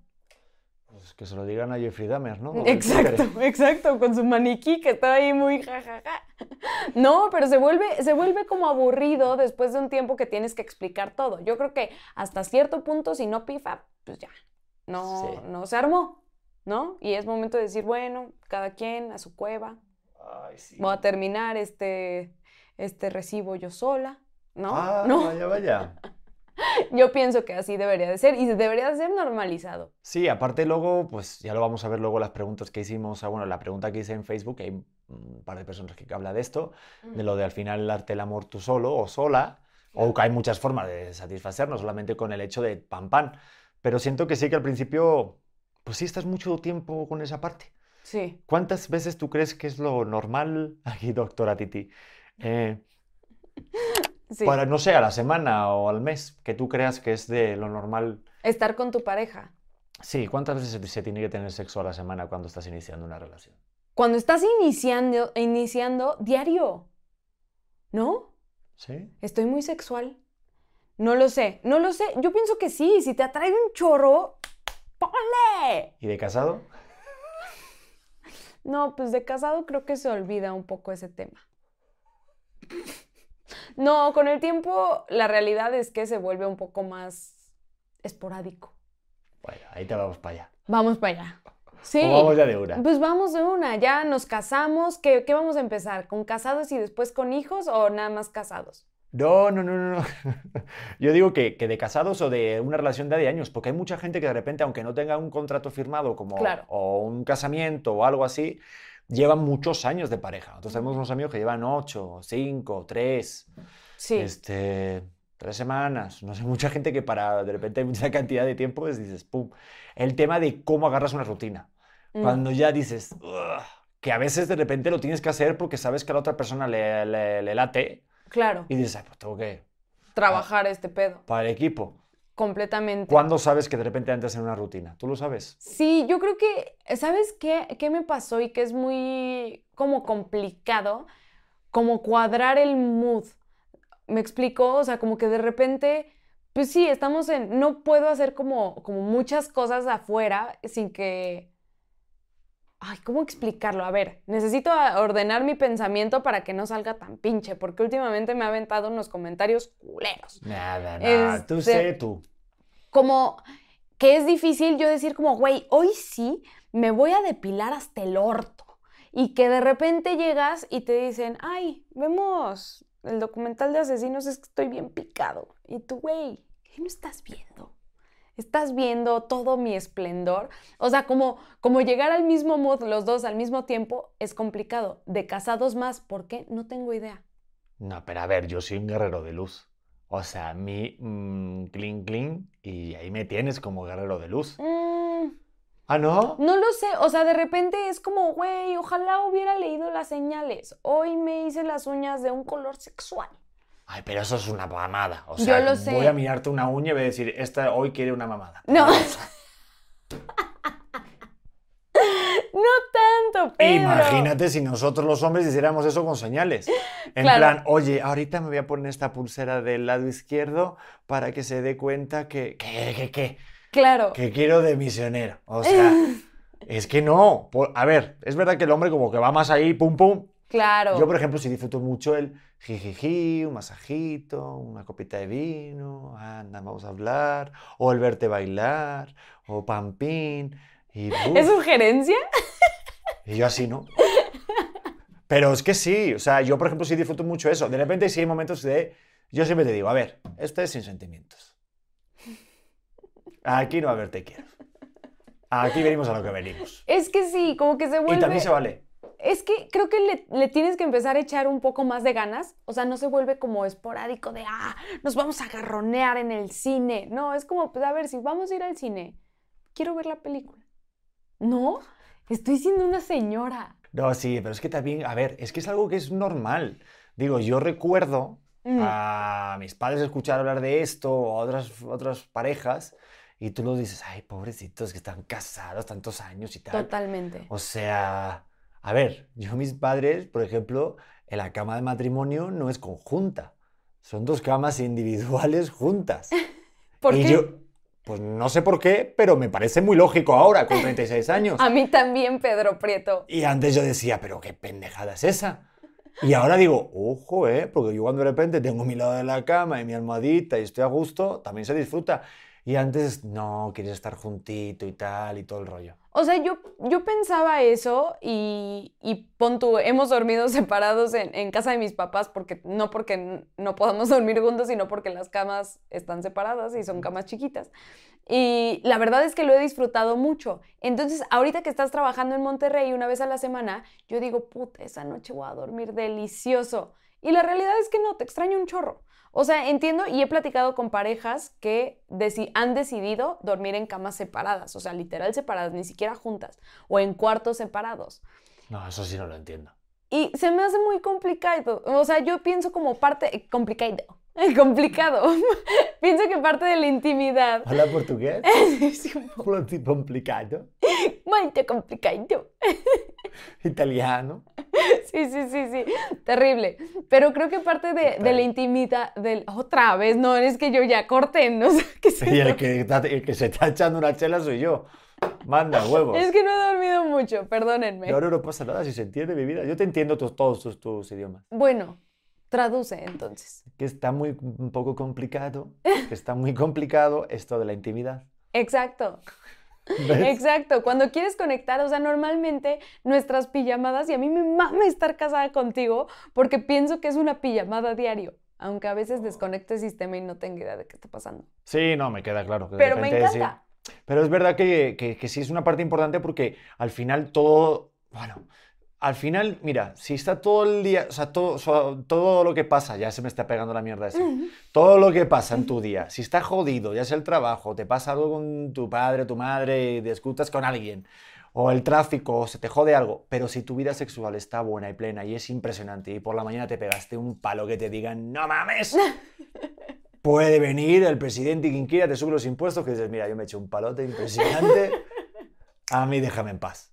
Speaker 2: Pues que se lo digan a Jeffrey Dahmer, ¿no?
Speaker 1: Exacto, exacto, con su maniquí que está ahí muy jajaja. No, pero se vuelve, se vuelve como aburrido después de un tiempo que tienes que explicar todo. Yo creo que hasta cierto punto, si no pifa, pues ya, no,
Speaker 2: Sí.
Speaker 1: no se armó, ¿no? Y es momento de decir, bueno, cada quien a su cueva,
Speaker 2: Ay, sí.
Speaker 1: voy a terminar este, este recibo yo sola, ¿no?
Speaker 2: Ah,
Speaker 1: no,
Speaker 2: vaya, vaya.
Speaker 1: yo pienso que así debería de ser y debería de ser normalizado.
Speaker 2: Sí, aparte luego, pues ya lo vamos a ver luego las preguntas que hicimos, bueno, la pregunta que hice en Facebook, hay un par de personas que habla de esto, de lo de al final darte el amor tú solo o sola, o que hay muchas formas de satisfacer, no solamente con el hecho de pam pam, pero siento que sí que al principio, pues sí estás mucho tiempo con esa parte.
Speaker 1: Sí.
Speaker 2: ¿Cuántas veces tú crees que es lo normal, aquí doctora Titi, eh,
Speaker 1: Sí.
Speaker 2: para, no sé, a la semana o al mes, que tú creas que es de lo normal?
Speaker 1: Estar con tu pareja.
Speaker 2: Sí, ¿cuántas veces se- tiene que tener sexo a la semana cuando estás iniciando una relación?
Speaker 1: Cuando estás iniciando, iniciando diario, ¿no?
Speaker 2: ¿Sí?
Speaker 1: Estoy muy sexual. No lo sé, no lo sé. Yo pienso que sí. Si te atrae un chorro, ponle.
Speaker 2: ¿Y de casado?
Speaker 1: No, pues de casado creo que se olvida un poco ese tema. No, con el tiempo la realidad es que se vuelve un poco más esporádico.
Speaker 2: Bueno, ahí te vamos para allá.
Speaker 1: Vamos para allá. Sí.
Speaker 2: O vamos ya de una.
Speaker 1: Pues vamos de una, ya nos casamos. ¿Qué, qué vamos a empezar? ¿Con casados y después con hijos o nada más casados?
Speaker 2: No, no, no, no. Yo digo que, que de casados o de una relación de, años, porque hay mucha gente que de repente, aunque no tenga un contrato firmado como
Speaker 1: Claro.
Speaker 2: o un casamiento o algo así, llevan muchos años de pareja. Entonces tenemos unos amigos que llevan ocho, cinco, tres,
Speaker 1: Sí.
Speaker 2: este, tres semanas. No sé, mucha gente que para de repente mucha cantidad de tiempo pues dices, pum. El tema de cómo agarras una rutina.
Speaker 1: Mm.
Speaker 2: Cuando ya dices, que a veces de repente lo tienes que hacer porque sabes que a la otra persona le, le- le late
Speaker 1: Claro.
Speaker 2: y dices, "Ay, pues tengo que,
Speaker 1: Trabajar este pedo.
Speaker 2: para el equipo.
Speaker 1: Completamente.
Speaker 2: ¿Cuándo sabes que de repente entras en una rutina? ¿Tú lo sabes?
Speaker 1: Sí, yo creo que, ¿sabes qué, qué me pasó y que es muy como complicado? Como cuadrar el mood. ¿Me explico? O sea, como que de repente, pues sí, estamos en, no puedo hacer como, como muchas cosas afuera sin que... Ay, ¿cómo explicarlo? A ver, necesito ordenar mi pensamiento para que no salga tan pinche, porque últimamente me ha aventado unos comentarios culeros.
Speaker 2: Nada, nada. Tú
Speaker 1: Este-
Speaker 2: sé tú.
Speaker 1: como que es difícil yo decir como, güey, hoy sí me voy a depilar hasta el orto. Y que de repente llegas y te dicen, ay, vemos el documental de asesinos, es que estoy bien picado. Y tú, güey, ¿qué no estás viendo? Estás viendo todo mi esplendor. O sea, como, como llegar al mismo mood los dos al mismo tiempo es complicado. De casados más, ¿por qué? No tengo idea.
Speaker 2: No, pero a ver, yo soy un guerrero de luz. O sea, a mí, mm, clean, clean, y ahí me tienes como guerrero de luz.
Speaker 1: Mm,
Speaker 2: ¿Ah, no?
Speaker 1: No lo sé, o sea, de repente es como, güey, ojalá hubiera leído las señales. Hoy me hice las uñas de un color sexual.
Speaker 2: Ay, pero eso es una mamada. O
Speaker 1: Yo
Speaker 2: sea,
Speaker 1: lo sé.
Speaker 2: voy a mirarte una uña y voy a decir, esta hoy quiere una mamada.
Speaker 1: No. No tanto, Pedro.
Speaker 2: Imagínate si nosotros los hombres hiciéramos eso con señales. En
Speaker 1: Claro.
Speaker 2: plan, oye, ahorita me voy a poner esta pulsera del lado izquierdo para que se dé cuenta que, que, que, que,
Speaker 1: Claro.
Speaker 2: que quiero de misionero. O sea, es que no. Por- a ver, es verdad que el hombre como que va más ahí, pum, pum.
Speaker 1: Claro.
Speaker 2: Yo, por ejemplo, sí disfruto mucho el jijiji, un masajito, una copita de vino, anda, vamos a hablar, o el verte bailar, o pampín. Y,
Speaker 1: ¿Es sugerencia?
Speaker 2: y yo así, ¿no? Pero es que sí, o sea, yo, por ejemplo, sí disfruto mucho eso. De repente sí hay momentos de... Yo siempre te digo, a ver, esto es sin sentimientos. Aquí no va a haber te quiero. Aquí venimos a lo que venimos.
Speaker 1: Es que sí, como que se vuelve.
Speaker 2: Y también se vale.
Speaker 1: Es que creo que le, le tienes que empezar a echar un poco más de ganas. O sea, no se vuelve como esporádico de, ah, nos vamos a garronear en el cine. No, es como, pues a ver, si vamos a ir al cine, quiero ver la película. No, estoy siendo una señora.
Speaker 2: No, sí, pero es que también, a ver, es que es algo que es normal. Digo, yo recuerdo
Speaker 1: Mm.
Speaker 2: a mis padres escuchar hablar de esto o a otras, otras parejas y tú lo dices, ay, pobrecitos que están casados tantos años y tal.
Speaker 1: Totalmente.
Speaker 2: O sea, a ver, yo mis padres, por ejemplo, en la cama de matrimonio no es conjunta. Son dos camas individuales juntas.
Speaker 1: ¿Por
Speaker 2: y
Speaker 1: qué?
Speaker 2: yo, Pues no sé por qué, pero me parece muy lógico ahora, con 36 años.
Speaker 1: A mí también, Pedro Prieto.
Speaker 2: Y antes yo decía, pero qué pendejada es esa. Y ahora digo, ojo, ¿eh? Porque yo cuando de repente tengo mi lado de la cama y mi almohadita y estoy a gusto, también se disfruta. Y antes, no, quieres estar juntito y tal y todo el rollo.
Speaker 1: O sea, yo, yo pensaba eso y, y pon tú, hemos dormido separados en, en casa de mis papás, porque no porque no podamos dormir juntos, sino porque las camas están separadas y son camas chiquitas. Y la verdad es que lo he disfrutado mucho. Entonces, ahorita que estás trabajando en Monterrey una vez a la semana, yo digo, puta, esa noche voy a dormir delicioso. Y la realidad es que no, te extraño un chorro. O sea, entiendo y he platicado con parejas que deci- han decidido dormir en camas separadas, o sea, literal separadas, ni siquiera juntas, o en cuartos separados.
Speaker 2: No, eso sí no lo entiendo.
Speaker 1: Y se me hace muy complicado. O sea, yo pienso como parte... eh, Complicado. Complicado. pienso que parte de la intimidad...
Speaker 2: ¿Habla portugués?
Speaker 1: es un poco
Speaker 2: complicado.
Speaker 1: muy complicado.
Speaker 2: Italiano.
Speaker 1: Sí, sí, sí, sí. Terrible. Pero creo que parte de, de la intimidad... Del, otra vez, no, es que yo ya corté, no sé qué es
Speaker 2: Y el que, está- el que se está echando una chela soy yo. Manda huevos.
Speaker 1: Es que no he dormido mucho, perdónenme.
Speaker 2: Y ahora no pasa nada si se entiende mi vida. Yo te entiendo todos tus, tus idiomas.
Speaker 1: Bueno, traduce entonces.
Speaker 2: Que está muy un poco complicado. Que está muy complicado esto de la intimidad.
Speaker 1: Exacto.
Speaker 2: ¿Ves?
Speaker 1: Exacto, cuando quieres conectar, o sea, normalmente nuestras pijamadas, y a mí me mama estar casada contigo porque pienso que es una pijamada diario, aunque a veces desconecte el sistema y no tenga idea de qué está pasando.
Speaker 2: Sí, no, me queda claro. que de
Speaker 1: Pero me
Speaker 2: sí.
Speaker 1: encanta.
Speaker 2: Pero es verdad que, que- que sí es una parte importante porque al final todo, bueno, al final, mira, si está todo el día, o sea, todo, todo lo que pasa, ya se me está pegando la mierda esa, todo lo que pasa en tu día, si está jodido, ya sea el trabajo, te pasa algo con tu padre, tu madre, discutas con alguien, o el tráfico, o se te jode algo, pero si tu vida sexual está buena y plena y es impresionante y por la mañana te pegaste un palo que te digan, no mames, puede venir el presidente y quien quiera te sube los impuestos que dices, mira, yo me eché un palote impresionante, a mí déjame en paz.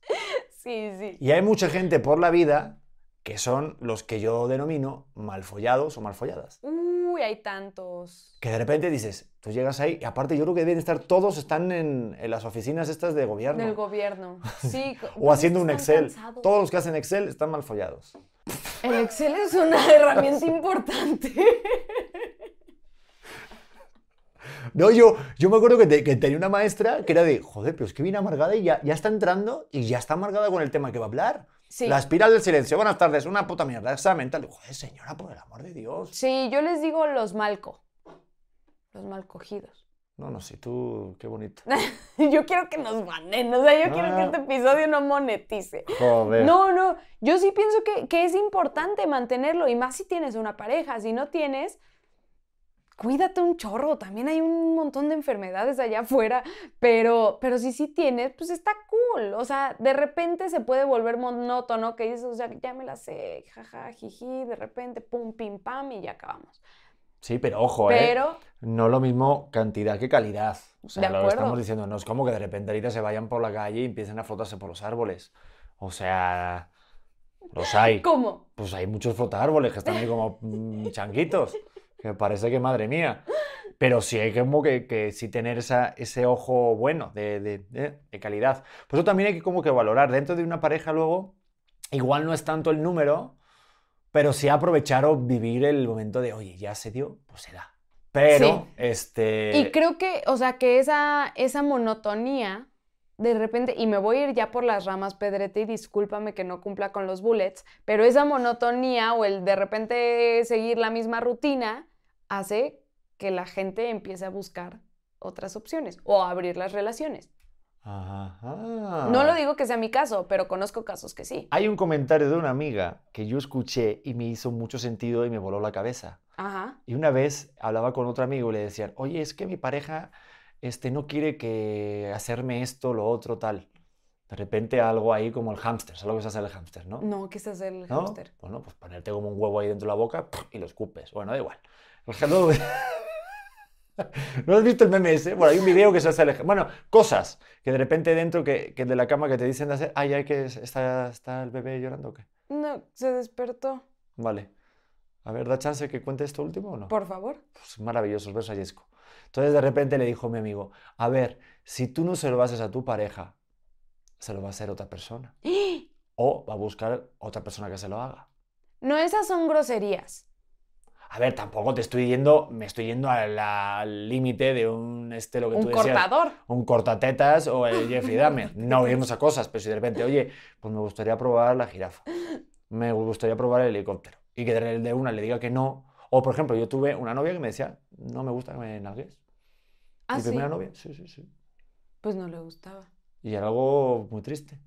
Speaker 1: Sí, sí.
Speaker 2: Y hay mucha gente por la vida que son los que yo denomino malfollados o malfolladas.
Speaker 1: Uy, hay tantos.
Speaker 2: Que de repente dices, tú llegas ahí, y aparte yo creo que deben estar todos, están en, en las oficinas estas de gobierno.
Speaker 1: Del gobierno. Sí.
Speaker 2: o haciendo un Excel.
Speaker 1: cansados.
Speaker 2: Todos los que hacen Excel están mal follados.
Speaker 1: El Excel es una herramienta importante.
Speaker 2: No, yo, yo me acuerdo que, te- que tenía una maestra que era de, joder, pero es que viene amargada y ya, ya está entrando y ya está amargada con el tema que va a hablar.
Speaker 1: Sí.
Speaker 2: La espiral del silencio. Buenas tardes, una puta mierda, examen, tal. Joder, señora, por el amor de Dios.
Speaker 1: Sí, yo les digo los malco. Los mal cogidos.
Speaker 2: No, no, sí, tú, qué bonito.
Speaker 1: Yo quiero que nos banen, o sea, yo quiero que
Speaker 2: Ah.
Speaker 1: este episodio no monetice.
Speaker 2: Joder.
Speaker 1: No, no, yo sí pienso que, que es importante mantenerlo, y más si tienes una pareja. Si no tienes, cuídate un chorro. También hay un montón de enfermedades allá afuera, pero, pero si sí tienes, pues está cool. O sea, de repente se puede volver monótono, que dices, o sea, ya me la sé, jaja, jiji, de repente, pum, pim, pam, y ya acabamos.
Speaker 2: Sí, pero ojo,
Speaker 1: Pero-
Speaker 2: ¿eh? No lo mismo cantidad que calidad. O sea, lo que estamos diciendo, no es como que de repente ahorita se vayan por la calle y empiecen a frotarse por los árboles. O sea, los hay.
Speaker 1: ¿Cómo?
Speaker 2: Pues hay muchos flotárboles que están ahí como mm, changuitos, que parece que madre mía. Pero sí hay como que, que sí tener esa, ese ojo bueno, de, de- de- de calidad. Por eso también hay que como que valorar. Dentro de una pareja luego, igual no es tanto el número, pero sí aprovechar o vivir el momento de, oye, ya se dio, pues se da. Pero,
Speaker 1: Sí.
Speaker 2: este...
Speaker 1: Y creo que, o sea, que esa, esa monotonía, de repente, y me voy a ir ya por las ramas, Pedrete, y discúlpame que no cumpla con los bullets, pero esa monotonía o el de repente seguir la misma rutina hace que la gente empiece a buscar otras opciones o a abrir las relaciones.
Speaker 2: Ajá.
Speaker 1: No lo digo que sea mi caso, pero conozco casos que sí.
Speaker 2: Hay un comentario de una amiga que yo escuché y me hizo mucho sentido y me voló la cabeza.
Speaker 1: Ajá.
Speaker 2: Y una vez hablaba con otro amigo y le decían, oye, es que mi pareja este, no quiere que hacerme esto, lo otro, tal. De repente algo ahí como el hámster, ¿sabes lo que se hace el hámster, no?
Speaker 1: No, ¿qué es hacer el
Speaker 2: ¿No?
Speaker 1: hámster?
Speaker 2: Bueno, pues ponerte como un huevo ahí dentro de la boca y lo escupes. Bueno, da igual. El hámster- ¿No has visto el meme ese? Bueno, hay un video que se hace el Bueno, cosas que de repente dentro que, que de la cama que te dicen de hacer, ay, ay, que es- está, está el bebé llorando o qué.
Speaker 1: No, se despertó.
Speaker 2: Vale. A ver, ¿da chance que cuente esto último o no?
Speaker 1: Por favor.
Speaker 2: Pues maravilloso, ves a Yesco. Entonces de repente le dijo mi amigo, a ver, si tú no se lo haces a tu pareja, se lo va a hacer otra persona. O va a buscar otra persona que se lo haga.
Speaker 1: No, esas son groserías.
Speaker 2: A ver, tampoco te estoy yendo, me estoy yendo al límite de un, este, lo que
Speaker 1: Un
Speaker 2: tú decías,
Speaker 1: cortador.
Speaker 2: un cortatetas o el Jeffrey Dahmer. No iremos a cosas, pero si de repente, oye, pues me gustaría probar la jirafa, me gustaría probar el helicóptero, y que de de una le diga que no. O, por ejemplo, yo tuve una novia que me decía, no me gusta que me nalgues.
Speaker 1: Ah,
Speaker 2: Mi
Speaker 1: sí.
Speaker 2: primera novia, sí, sí, sí.
Speaker 1: Pues no le gustaba.
Speaker 2: Y era algo muy triste.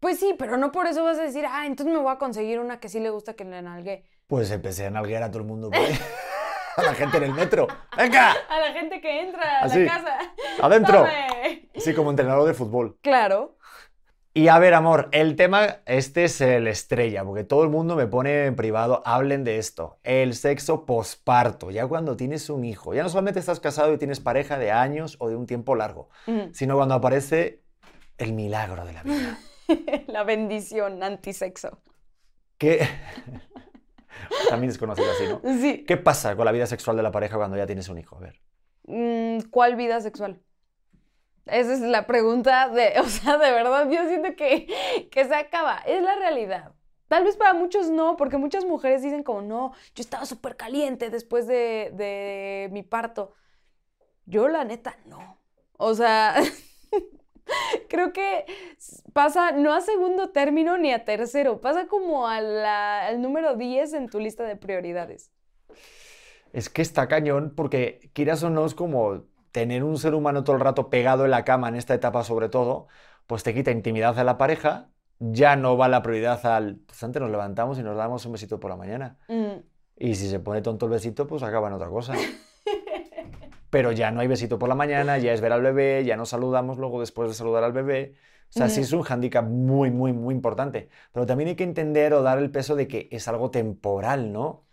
Speaker 1: Pues sí, pero no por eso vas a decir, ah, entonces me voy a conseguir una que sí le gusta que le nalgue.
Speaker 2: Pues empecé a nalguear a todo el mundo, ahí. a la gente en el metro. ¡Venga!
Speaker 1: A la gente que entra a
Speaker 2: Así.
Speaker 1: la casa.
Speaker 2: ¡Adentro!
Speaker 1: ¡Tome!
Speaker 2: Sí, como entrenador de fútbol.
Speaker 1: Claro.
Speaker 2: Y a ver, amor, el tema, este es el estrella, porque todo el mundo me pone en privado, hablen de esto, el sexo posparto, ya cuando tienes un hijo, ya no solamente estás casado y tienes pareja de años o de un tiempo largo,
Speaker 1: Mm.
Speaker 2: sino cuando aparece el milagro de la vida.
Speaker 1: la bendición antisexo.
Speaker 2: ¿Qué? También es conocido así, ¿no?
Speaker 1: Sí.
Speaker 2: ¿Qué pasa con la vida sexual de la pareja cuando ya tienes un hijo? A ver.
Speaker 1: Mm, ¿Cuál vida sexual? Esa es la pregunta de, o sea, de verdad, yo siento que, que se acaba. Es la realidad. Tal vez para muchos no, porque muchas mujeres dicen como, no, yo estaba súper caliente después de, de mi parto. Yo la neta no. O sea, creo que pasa no a segundo término ni a tercero, pasa como a la- al número 10 en tu lista de prioridades.
Speaker 2: Es que está cañón porque quieras o no es como tener un ser humano todo el rato pegado en la cama en esta etapa sobre todo, pues te quita intimidad a la pareja, ya no va la prioridad al, pues antes nos levantamos y nos damos un besito por la mañana.
Speaker 1: Mm,
Speaker 2: Y si se pone tonto el besito, pues acaba en otra cosa. Pero ya no hay besito por la mañana, ya es ver al bebé, ya nos saludamos luego después de saludar al bebé. O sea, sí es un hándicap muy, muy, muy importante. Pero también hay que entender o dar el peso de que es algo temporal, ¿no?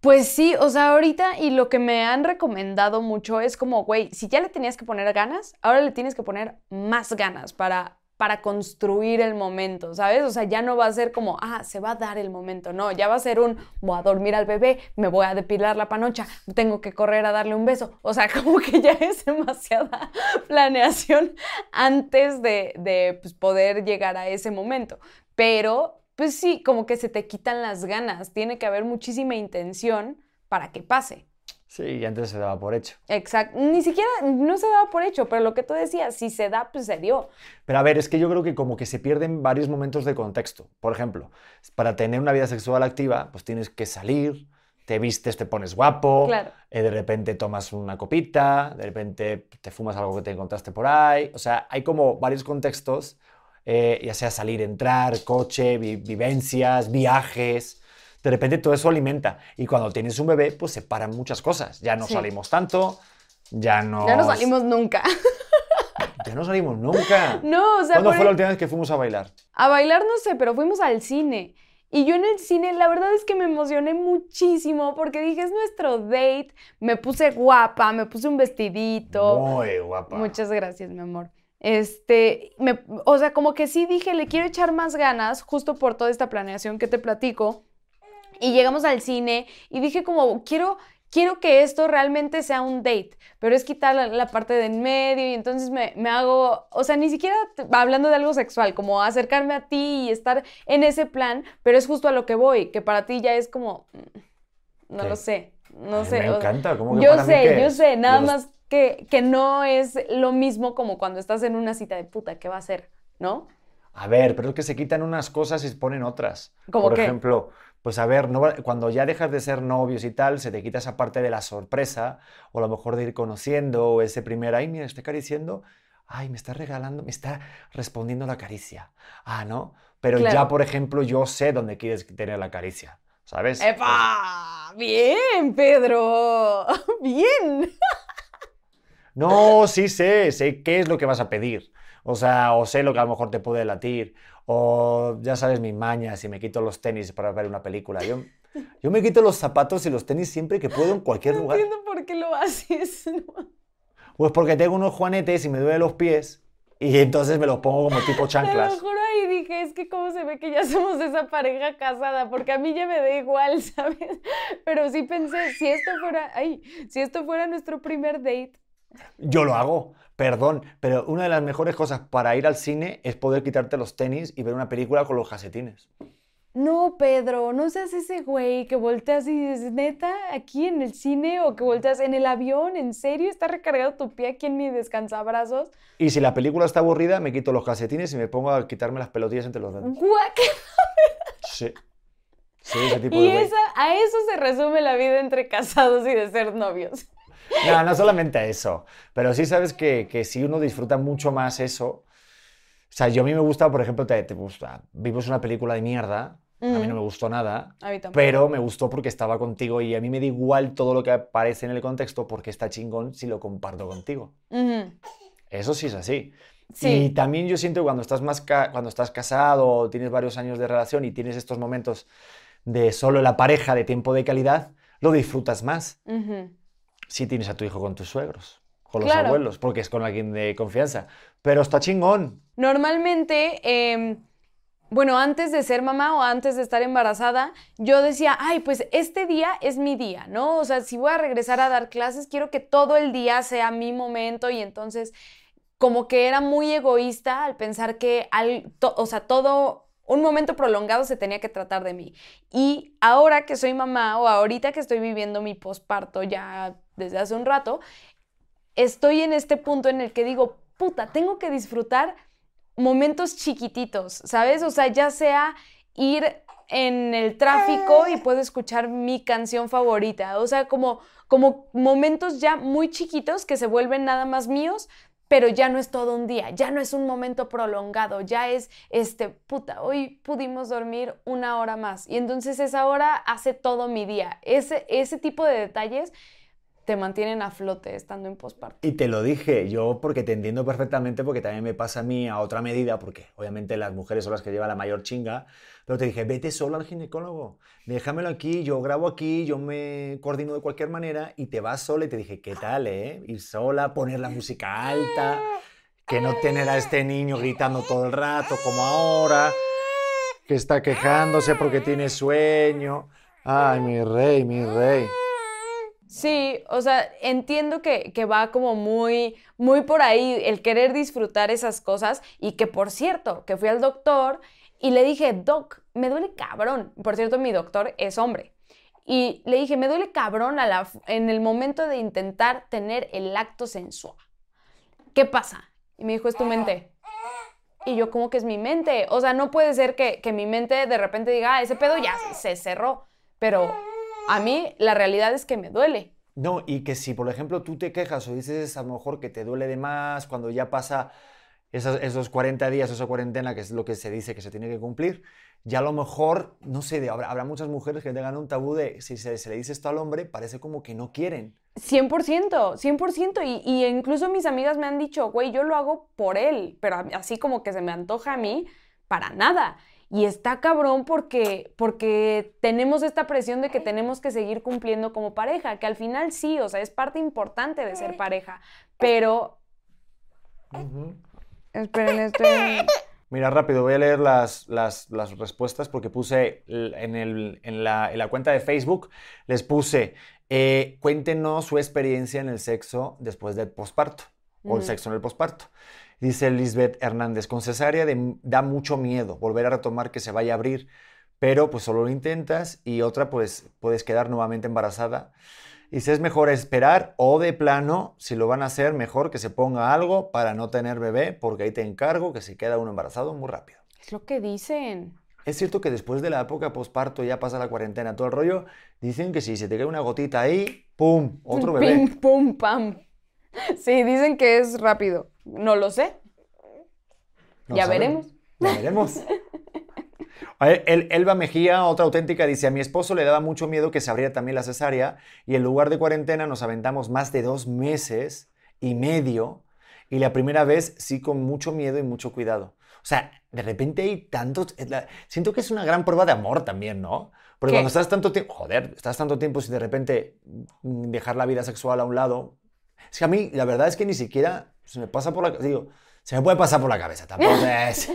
Speaker 1: Pues sí, o sea, ahorita y lo que me han recomendado mucho es como, güey, si ya le tenías que poner ganas, ahora le tienes que poner más ganas para, para construir el momento, ¿sabes? O sea, ya no va a ser como, ah, se va a dar el momento, no, ya va a ser un, voy a dormir al bebé, me voy a depilar la panocha, tengo que correr a darle un beso, o sea, como que ya es demasiada planeación antes de, de pues, poder llegar a ese momento, pero pues sí, como que se te quitan las ganas, tiene que haber muchísima intención para que pase.
Speaker 2: Sí, y antes se daba por hecho.
Speaker 1: Exacto, ni siquiera, no se daba por hecho, pero lo que tú decías, si se da, pues se dio.
Speaker 2: Pero a ver, es que yo creo que como que se pierden varios momentos de contexto. Por ejemplo, para tener una vida sexual activa, pues tienes que salir, te vistes, te pones guapo,
Speaker 1: Claro.
Speaker 2: eh, de repente tomas una copita, de repente te fumas algo que te encontraste por ahí. O sea, hay como varios contextos, eh, ya sea salir, entrar, coche, vi- vivencias, viajes. De repente todo eso alimenta. Y cuando tienes un bebé, pues se paran muchas cosas. Ya no
Speaker 1: Sí.
Speaker 2: salimos tanto, ya no...
Speaker 1: Ya no salimos nunca.
Speaker 2: Ya no salimos nunca.
Speaker 1: No, o sea,
Speaker 2: ¿Cuándo fue la última vez que fuimos a bailar?
Speaker 1: a bailar no sé, pero fuimos al cine. Y yo en el cine, la verdad es que me emocioné muchísimo porque dije, es nuestro date. Me puse guapa, me puse un vestidito.
Speaker 2: Muy guapa.
Speaker 1: Muchas gracias, mi amor. Este, me- o sea, como que sí dije, le quiero echar más ganas, justo por toda esta planeación que te platico. Y llegamos al cine y dije como, quiero, quiero que esto realmente sea un date, pero es quitar la, la parte de en medio y entonces me, me hago, o sea, ni siquiera hablando de algo sexual, como acercarme a ti y estar en ese plan, pero es justo a lo que voy, que para ti ya es como, mm, no
Speaker 2: ¿Qué?
Speaker 1: lo sé, no sé.
Speaker 2: me
Speaker 1: o-
Speaker 2: encanta, ¿cómo que
Speaker 1: yo
Speaker 2: para mí
Speaker 1: sé,
Speaker 2: qué
Speaker 1: yo
Speaker 2: es?
Speaker 1: sé, nada más que, que no es lo mismo como cuando estás en una cita de puta, ¿qué va a ser? ¿No?
Speaker 2: A ver, pero es que se quitan unas cosas y se ponen otras.
Speaker 1: ¿Cómo
Speaker 2: Por
Speaker 1: qué?
Speaker 2: ejemplo, pues a ver, no cuando ya dejas de ser novios y tal, se te quita esa parte de la sorpresa, o a lo mejor de ir conociendo, o ese primer, ay, mira, estoy acariciando, ay, me está regalando, me está respondiendo la caricia. Ah, ¿no? Pero ya, por ejemplo, yo sé dónde quieres tener la caricia, ¿sabes?
Speaker 1: ¡Epa! Bien, Pedro. Bien.
Speaker 2: No, sí sé, sé qué es lo que vas a pedir. O sea, o sé lo que a lo mejor te puede latir. O ya sabes mis mañas y me quito los tenis para ver una película. Yo, yo me quito los zapatos y los tenis siempre que puedo en cualquier
Speaker 1: No
Speaker 2: lugar.
Speaker 1: entiendo por qué lo haces.
Speaker 2: Pues porque tengo unos juanetes y me duelen los pies. Y entonces me los pongo como tipo
Speaker 1: Te lo
Speaker 2: chanclas.
Speaker 1: juro ahí dije, es que cómo se ve que ya somos esa pareja casada, porque a mí ya me da igual, ¿sabes? Pero sí pensé, si esto fuera, ay, si esto fuera nuestro primer date,
Speaker 2: Yo lo hago, perdón, pero una de las mejores cosas para ir al cine es poder quitarte los tenis y ver una película con los calcetines.
Speaker 1: No, Pedro, no seas ese güey que volteas y dices, neta, aquí en el cine o que volteas en el avión, ¿en serio? ¿Está recargado tu pie aquí en mi descansabrazos?
Speaker 2: Y si la película está aburrida, me quito los calcetines y me pongo a quitarme las pelotillas entre los dedos.
Speaker 1: Guácala.
Speaker 2: Sí. Sí, ese tipo
Speaker 1: Y
Speaker 2: de
Speaker 1: esa, a eso se resume la vida entre casados y de ser novios.
Speaker 2: No, no solamente eso. Pero sí sabes que, que si uno disfruta mucho más eso. O sea, yo a mí me gusta, por ejemplo, te, te gusta. Vimos una película de mierda. A mí no me gustó nada. Pero me gustó porque estaba contigo y a mí me da igual todo lo que aparece en el contexto porque está chingón si lo comparto contigo. Eso sí es así.
Speaker 1: Sí.
Speaker 2: Y también yo siento que cuando estás, más cuando estás casado o tienes varios años de relación y tienes estos momentos de solo la pareja, de tiempo de calidad, lo disfrutas más
Speaker 1: Ujú.
Speaker 2: Si tienes a tu hijo con tus suegros, con los
Speaker 1: Claro.
Speaker 2: abuelos, porque es con alguien de confianza. Pero está chingón.
Speaker 1: Normalmente, em, bueno, antes de ser mamá o antes de estar embarazada, yo decía, ay, pues este día es mi día, ¿no? O sea, si voy a regresar a dar clases, quiero que todo el día sea mi momento y entonces como que era muy egoísta al pensar que, al, to- o sea, todo, un momento prolongado se tenía que tratar de mí. Y ahora que soy mamá o ahorita que estoy viviendo mi posparto ya desde hace un rato, estoy en este punto en el que digo, puta, tengo que disfrutar momentos chiquititos, ¿sabes? O sea, ya sea ir en el tráfico y puedo escuchar mi canción favorita, o sea, como, como momentos ya muy chiquitos que se vuelven nada más míos, pero ya no es todo un día, ya no es un momento prolongado, ya es, este, puta, hoy pudimos dormir una hora más y entonces esa hora hace todo mi día. Ese, ese tipo de detalles te mantienen a flote estando en posparto.
Speaker 2: Y te lo dije yo porque te entiendo perfectamente, porque también me pasa a mí a otra medida, porque obviamente las mujeres son las que llevan la mayor chinga, pero te dije, vete solo al ginecólogo, déjamelo aquí, yo grabo aquí, yo me coordino de cualquier manera y te vas sola y te dije, ¿qué tal, eh? Ir sola, poner la música alta, que no tener a este niño gritando todo el rato como ahora, que está quejándose porque tiene sueño. Ay, mi rey, mi rey.
Speaker 1: Sí, o sea, entiendo que, que va como muy, muy por ahí el querer disfrutar esas cosas y que por cierto, que fui al doctor y le dije, doc, me duele cabrón. Por cierto, mi doctor es hombre. Y le dije, me duele cabrón en el momento de intentar tener el acto sensual. ¿Qué pasa? Y me dijo, es tu mente. Y yo, como que es mi mente? O sea, no puede ser que, que mi mente de repente diga, ah, ese pedo ya se cerró. Pero a mí la realidad es que me duele.
Speaker 2: No, y que si, por ejemplo, tú te quejas o dices a lo mejor que te duele de más cuando ya pasa esas- esos 40 días, esa cuarentena, que es lo que se dice que se tiene que cumplir, ya a lo mejor, no sé, de- habrá, habrá muchas mujeres que tengan un tabú de si se, se le dice esto al hombre, parece como que no quieren.
Speaker 1: 100%, 100%. Y, y incluso mis amigas me han dicho, güey, yo lo hago por él, pero así como que se me antoja a mí, para nada. Y está cabrón porque, porque tenemos esta presión de que tenemos que seguir cumpliendo como pareja, que al final sí, o sea, es parte importante de ser pareja. Pero... Esperen, estoy...
Speaker 2: Mira, rápido, voy a leer las, las, las respuestas porque puse en, el- en la, en la cuenta de Facebook, les puse, eh, cuéntenos su experiencia en el sexo después del posparto o el sexo en el posparto. Dice Lisbeth Hernández, con cesárea de- da mucho miedo volver a retomar que se vaya a abrir, pero pues solo lo intentas y otra pues puedes quedar nuevamente embarazada. Dice, es mejor esperar o de plano, si lo van a hacer, mejor que se ponga algo para no tener bebé, porque ahí te encargo que se queda uno embarazado muy rápido.
Speaker 1: Es lo que dicen.
Speaker 2: Es cierto que después de la época posparto ya pasa la cuarentena, todo el rollo, dicen que si se te cae una gotita ahí, ¡pum! Otro bebé.
Speaker 1: Pim, pum, pam. Sí, dicen que es rápido. No lo sé.
Speaker 2: No
Speaker 1: ya
Speaker 2: sabemos.
Speaker 1: veremos.
Speaker 2: Ya veremos. El, Elba Mejía, otra auténtica, dice, a mi esposo le daba mucho miedo que se abriera también la cesárea y en lugar de cuarentena nos aventamos más de dos meses y medio y la primera vez sí con mucho miedo y mucho cuidado. O sea, de repente hay tantos... la- siento que es una gran prueba de amor también, ¿no? Porque
Speaker 1: ¿Qué?
Speaker 2: cuando estás tanto tiempo... Joder, estás tanto tiempo sin de repente mm, dejar la vida sexual a un lado. Es que a mí la verdad es que ni siquiera Se me pasa por la... Digo, se me puede pasar por la cabeza, tampoco es...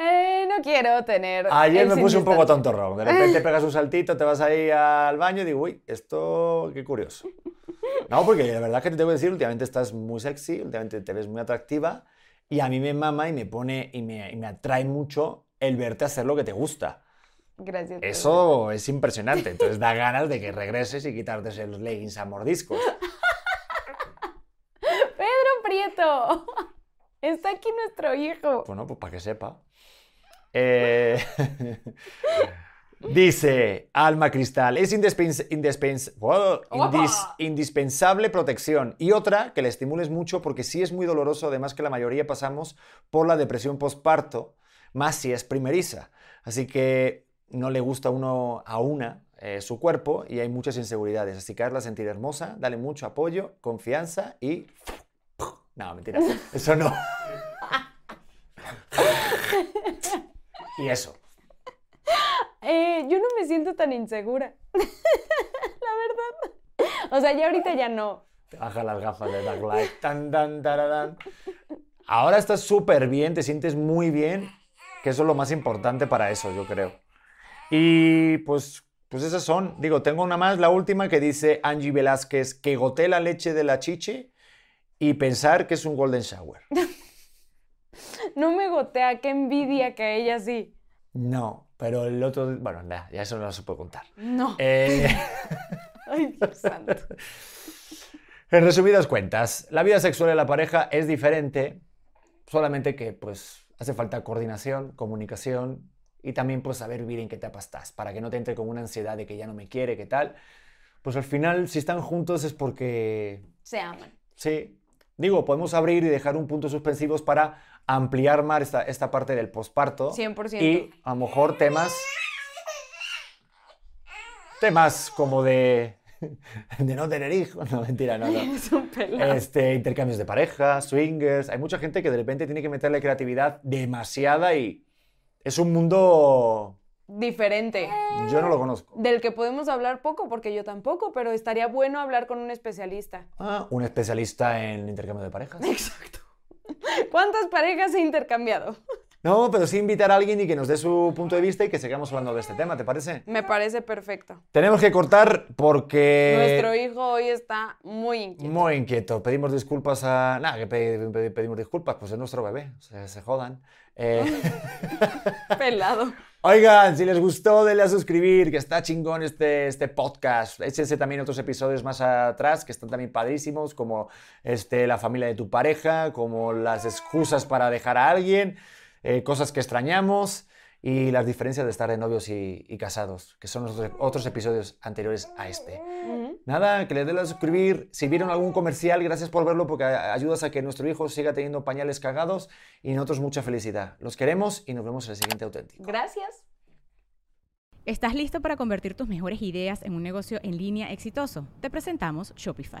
Speaker 1: Eh, no quiero tener.
Speaker 2: Ayer me puse un poco tontorrón. De repente pegas un saltito, te vas ahí al baño y digo, uy, esto qué curioso. No, porque la verdad que te tengo que decir, últimamente estás muy sexy, últimamente te ves muy atractiva y a mí me mama y me pone y me, y me atrae mucho el verte hacer lo que te gusta.
Speaker 1: Gracias.
Speaker 2: Eso es impresionante. Entonces da ganas de que regreses y quitarte esos leggings a mordiscos.
Speaker 1: Prieto. Está aquí nuestro hijo.
Speaker 2: Bueno, pues para que sepa. Eh, Dice Alma Cristal, es indispens- indispens- wow, indis- indispensable protección. Y otra, que le estimules mucho porque sí es muy doloroso, además que la mayoría pasamos por la depresión postparto, más si es primeriza. Así que no le gusta uno a una eh, su cuerpo y hay muchas inseguridades. Así que hazla sentir hermosa, dale mucho apoyo, confianza y... No, mentira, eso no. y eso.
Speaker 1: Eh, yo no me siento tan insegura. La verdad. O sea, ya ahorita ya no.
Speaker 2: Te baja las gafas de Dark Light. Tan, tan, tararán. Ahora estás súper bien, te sientes muy bien, que eso es lo más importante para eso, yo creo. Y pues, pues esas son. Digo, tengo una más, la última, que dice Angie Velázquez, que goté la leche de la chichi y pensar que es un golden shower.
Speaker 1: No me gotea, qué envidia que a ella sí.
Speaker 2: No, pero el otro, bueno, nada, ya eso no se puede contar.
Speaker 1: No.
Speaker 2: Eh,
Speaker 1: Ay, Dios santo.
Speaker 2: En resumidas cuentas, la vida sexual de la pareja es diferente, solamente que pues hace falta coordinación, comunicación y también pues saber vivir en qué etapa estás, para que no te entre con una ansiedad de que ya no me quiere, qué tal. Pues al final, si están juntos es porque
Speaker 1: Se aman.
Speaker 2: Sí, digo, podemos abrir y dejar un punto suspensivos para ampliar más esta, esta parte del posparto.
Speaker 1: 100%.
Speaker 2: Y a lo mejor temas. Temas como de. de no tener hijos. No, mentira, no, no.
Speaker 1: Es un.
Speaker 2: Este, intercambios de pareja, swingers. Hay mucha gente que de repente tiene que meterle creatividad demasiada y. Es un mundo.
Speaker 1: Diferente.
Speaker 2: Yo no lo conozco.
Speaker 1: Del que podemos hablar poco, porque yo tampoco, pero estaría bueno hablar con un especialista.
Speaker 2: Ah, un especialista en intercambio de parejas.
Speaker 1: Exacto. ¿Cuántas parejas he intercambiado?
Speaker 2: No, pero sí invitar a alguien y que nos dé su punto de vista y que sigamos hablando de este tema, ¿te parece?
Speaker 1: Me parece perfecto.
Speaker 2: Tenemos que cortar porque...
Speaker 1: Nuestro hijo hoy está muy inquieto.
Speaker 2: Muy inquieto. Pedimos disculpas a... Nada, que pe- pe- pedimos disculpas, pues es nuestro bebé, o sea, se jodan. Eh,
Speaker 1: Pelado.
Speaker 2: Oigan, si les gustó, denle a suscribir, que está chingón este, este podcast. Échense también otros episodios más atrás, que están también padrísimos, como este, la familia de tu pareja, como las excusas para dejar a alguien, eh, cosas que extrañamos y las diferencias de estar de novios y, y casados, que son los otros episodios anteriores a este. Nada, que le den a suscribir. Si vieron algún comercial, gracias por verlo porque ayudas a que nuestro hijo siga teniendo pañales cagados y nosotros mucha felicidad. Los queremos y nos vemos en el siguiente auténtico.
Speaker 1: Gracias.
Speaker 4: ¿Estás listo para convertir tus mejores ideas en un negocio en línea exitoso? Te presentamos Shopify.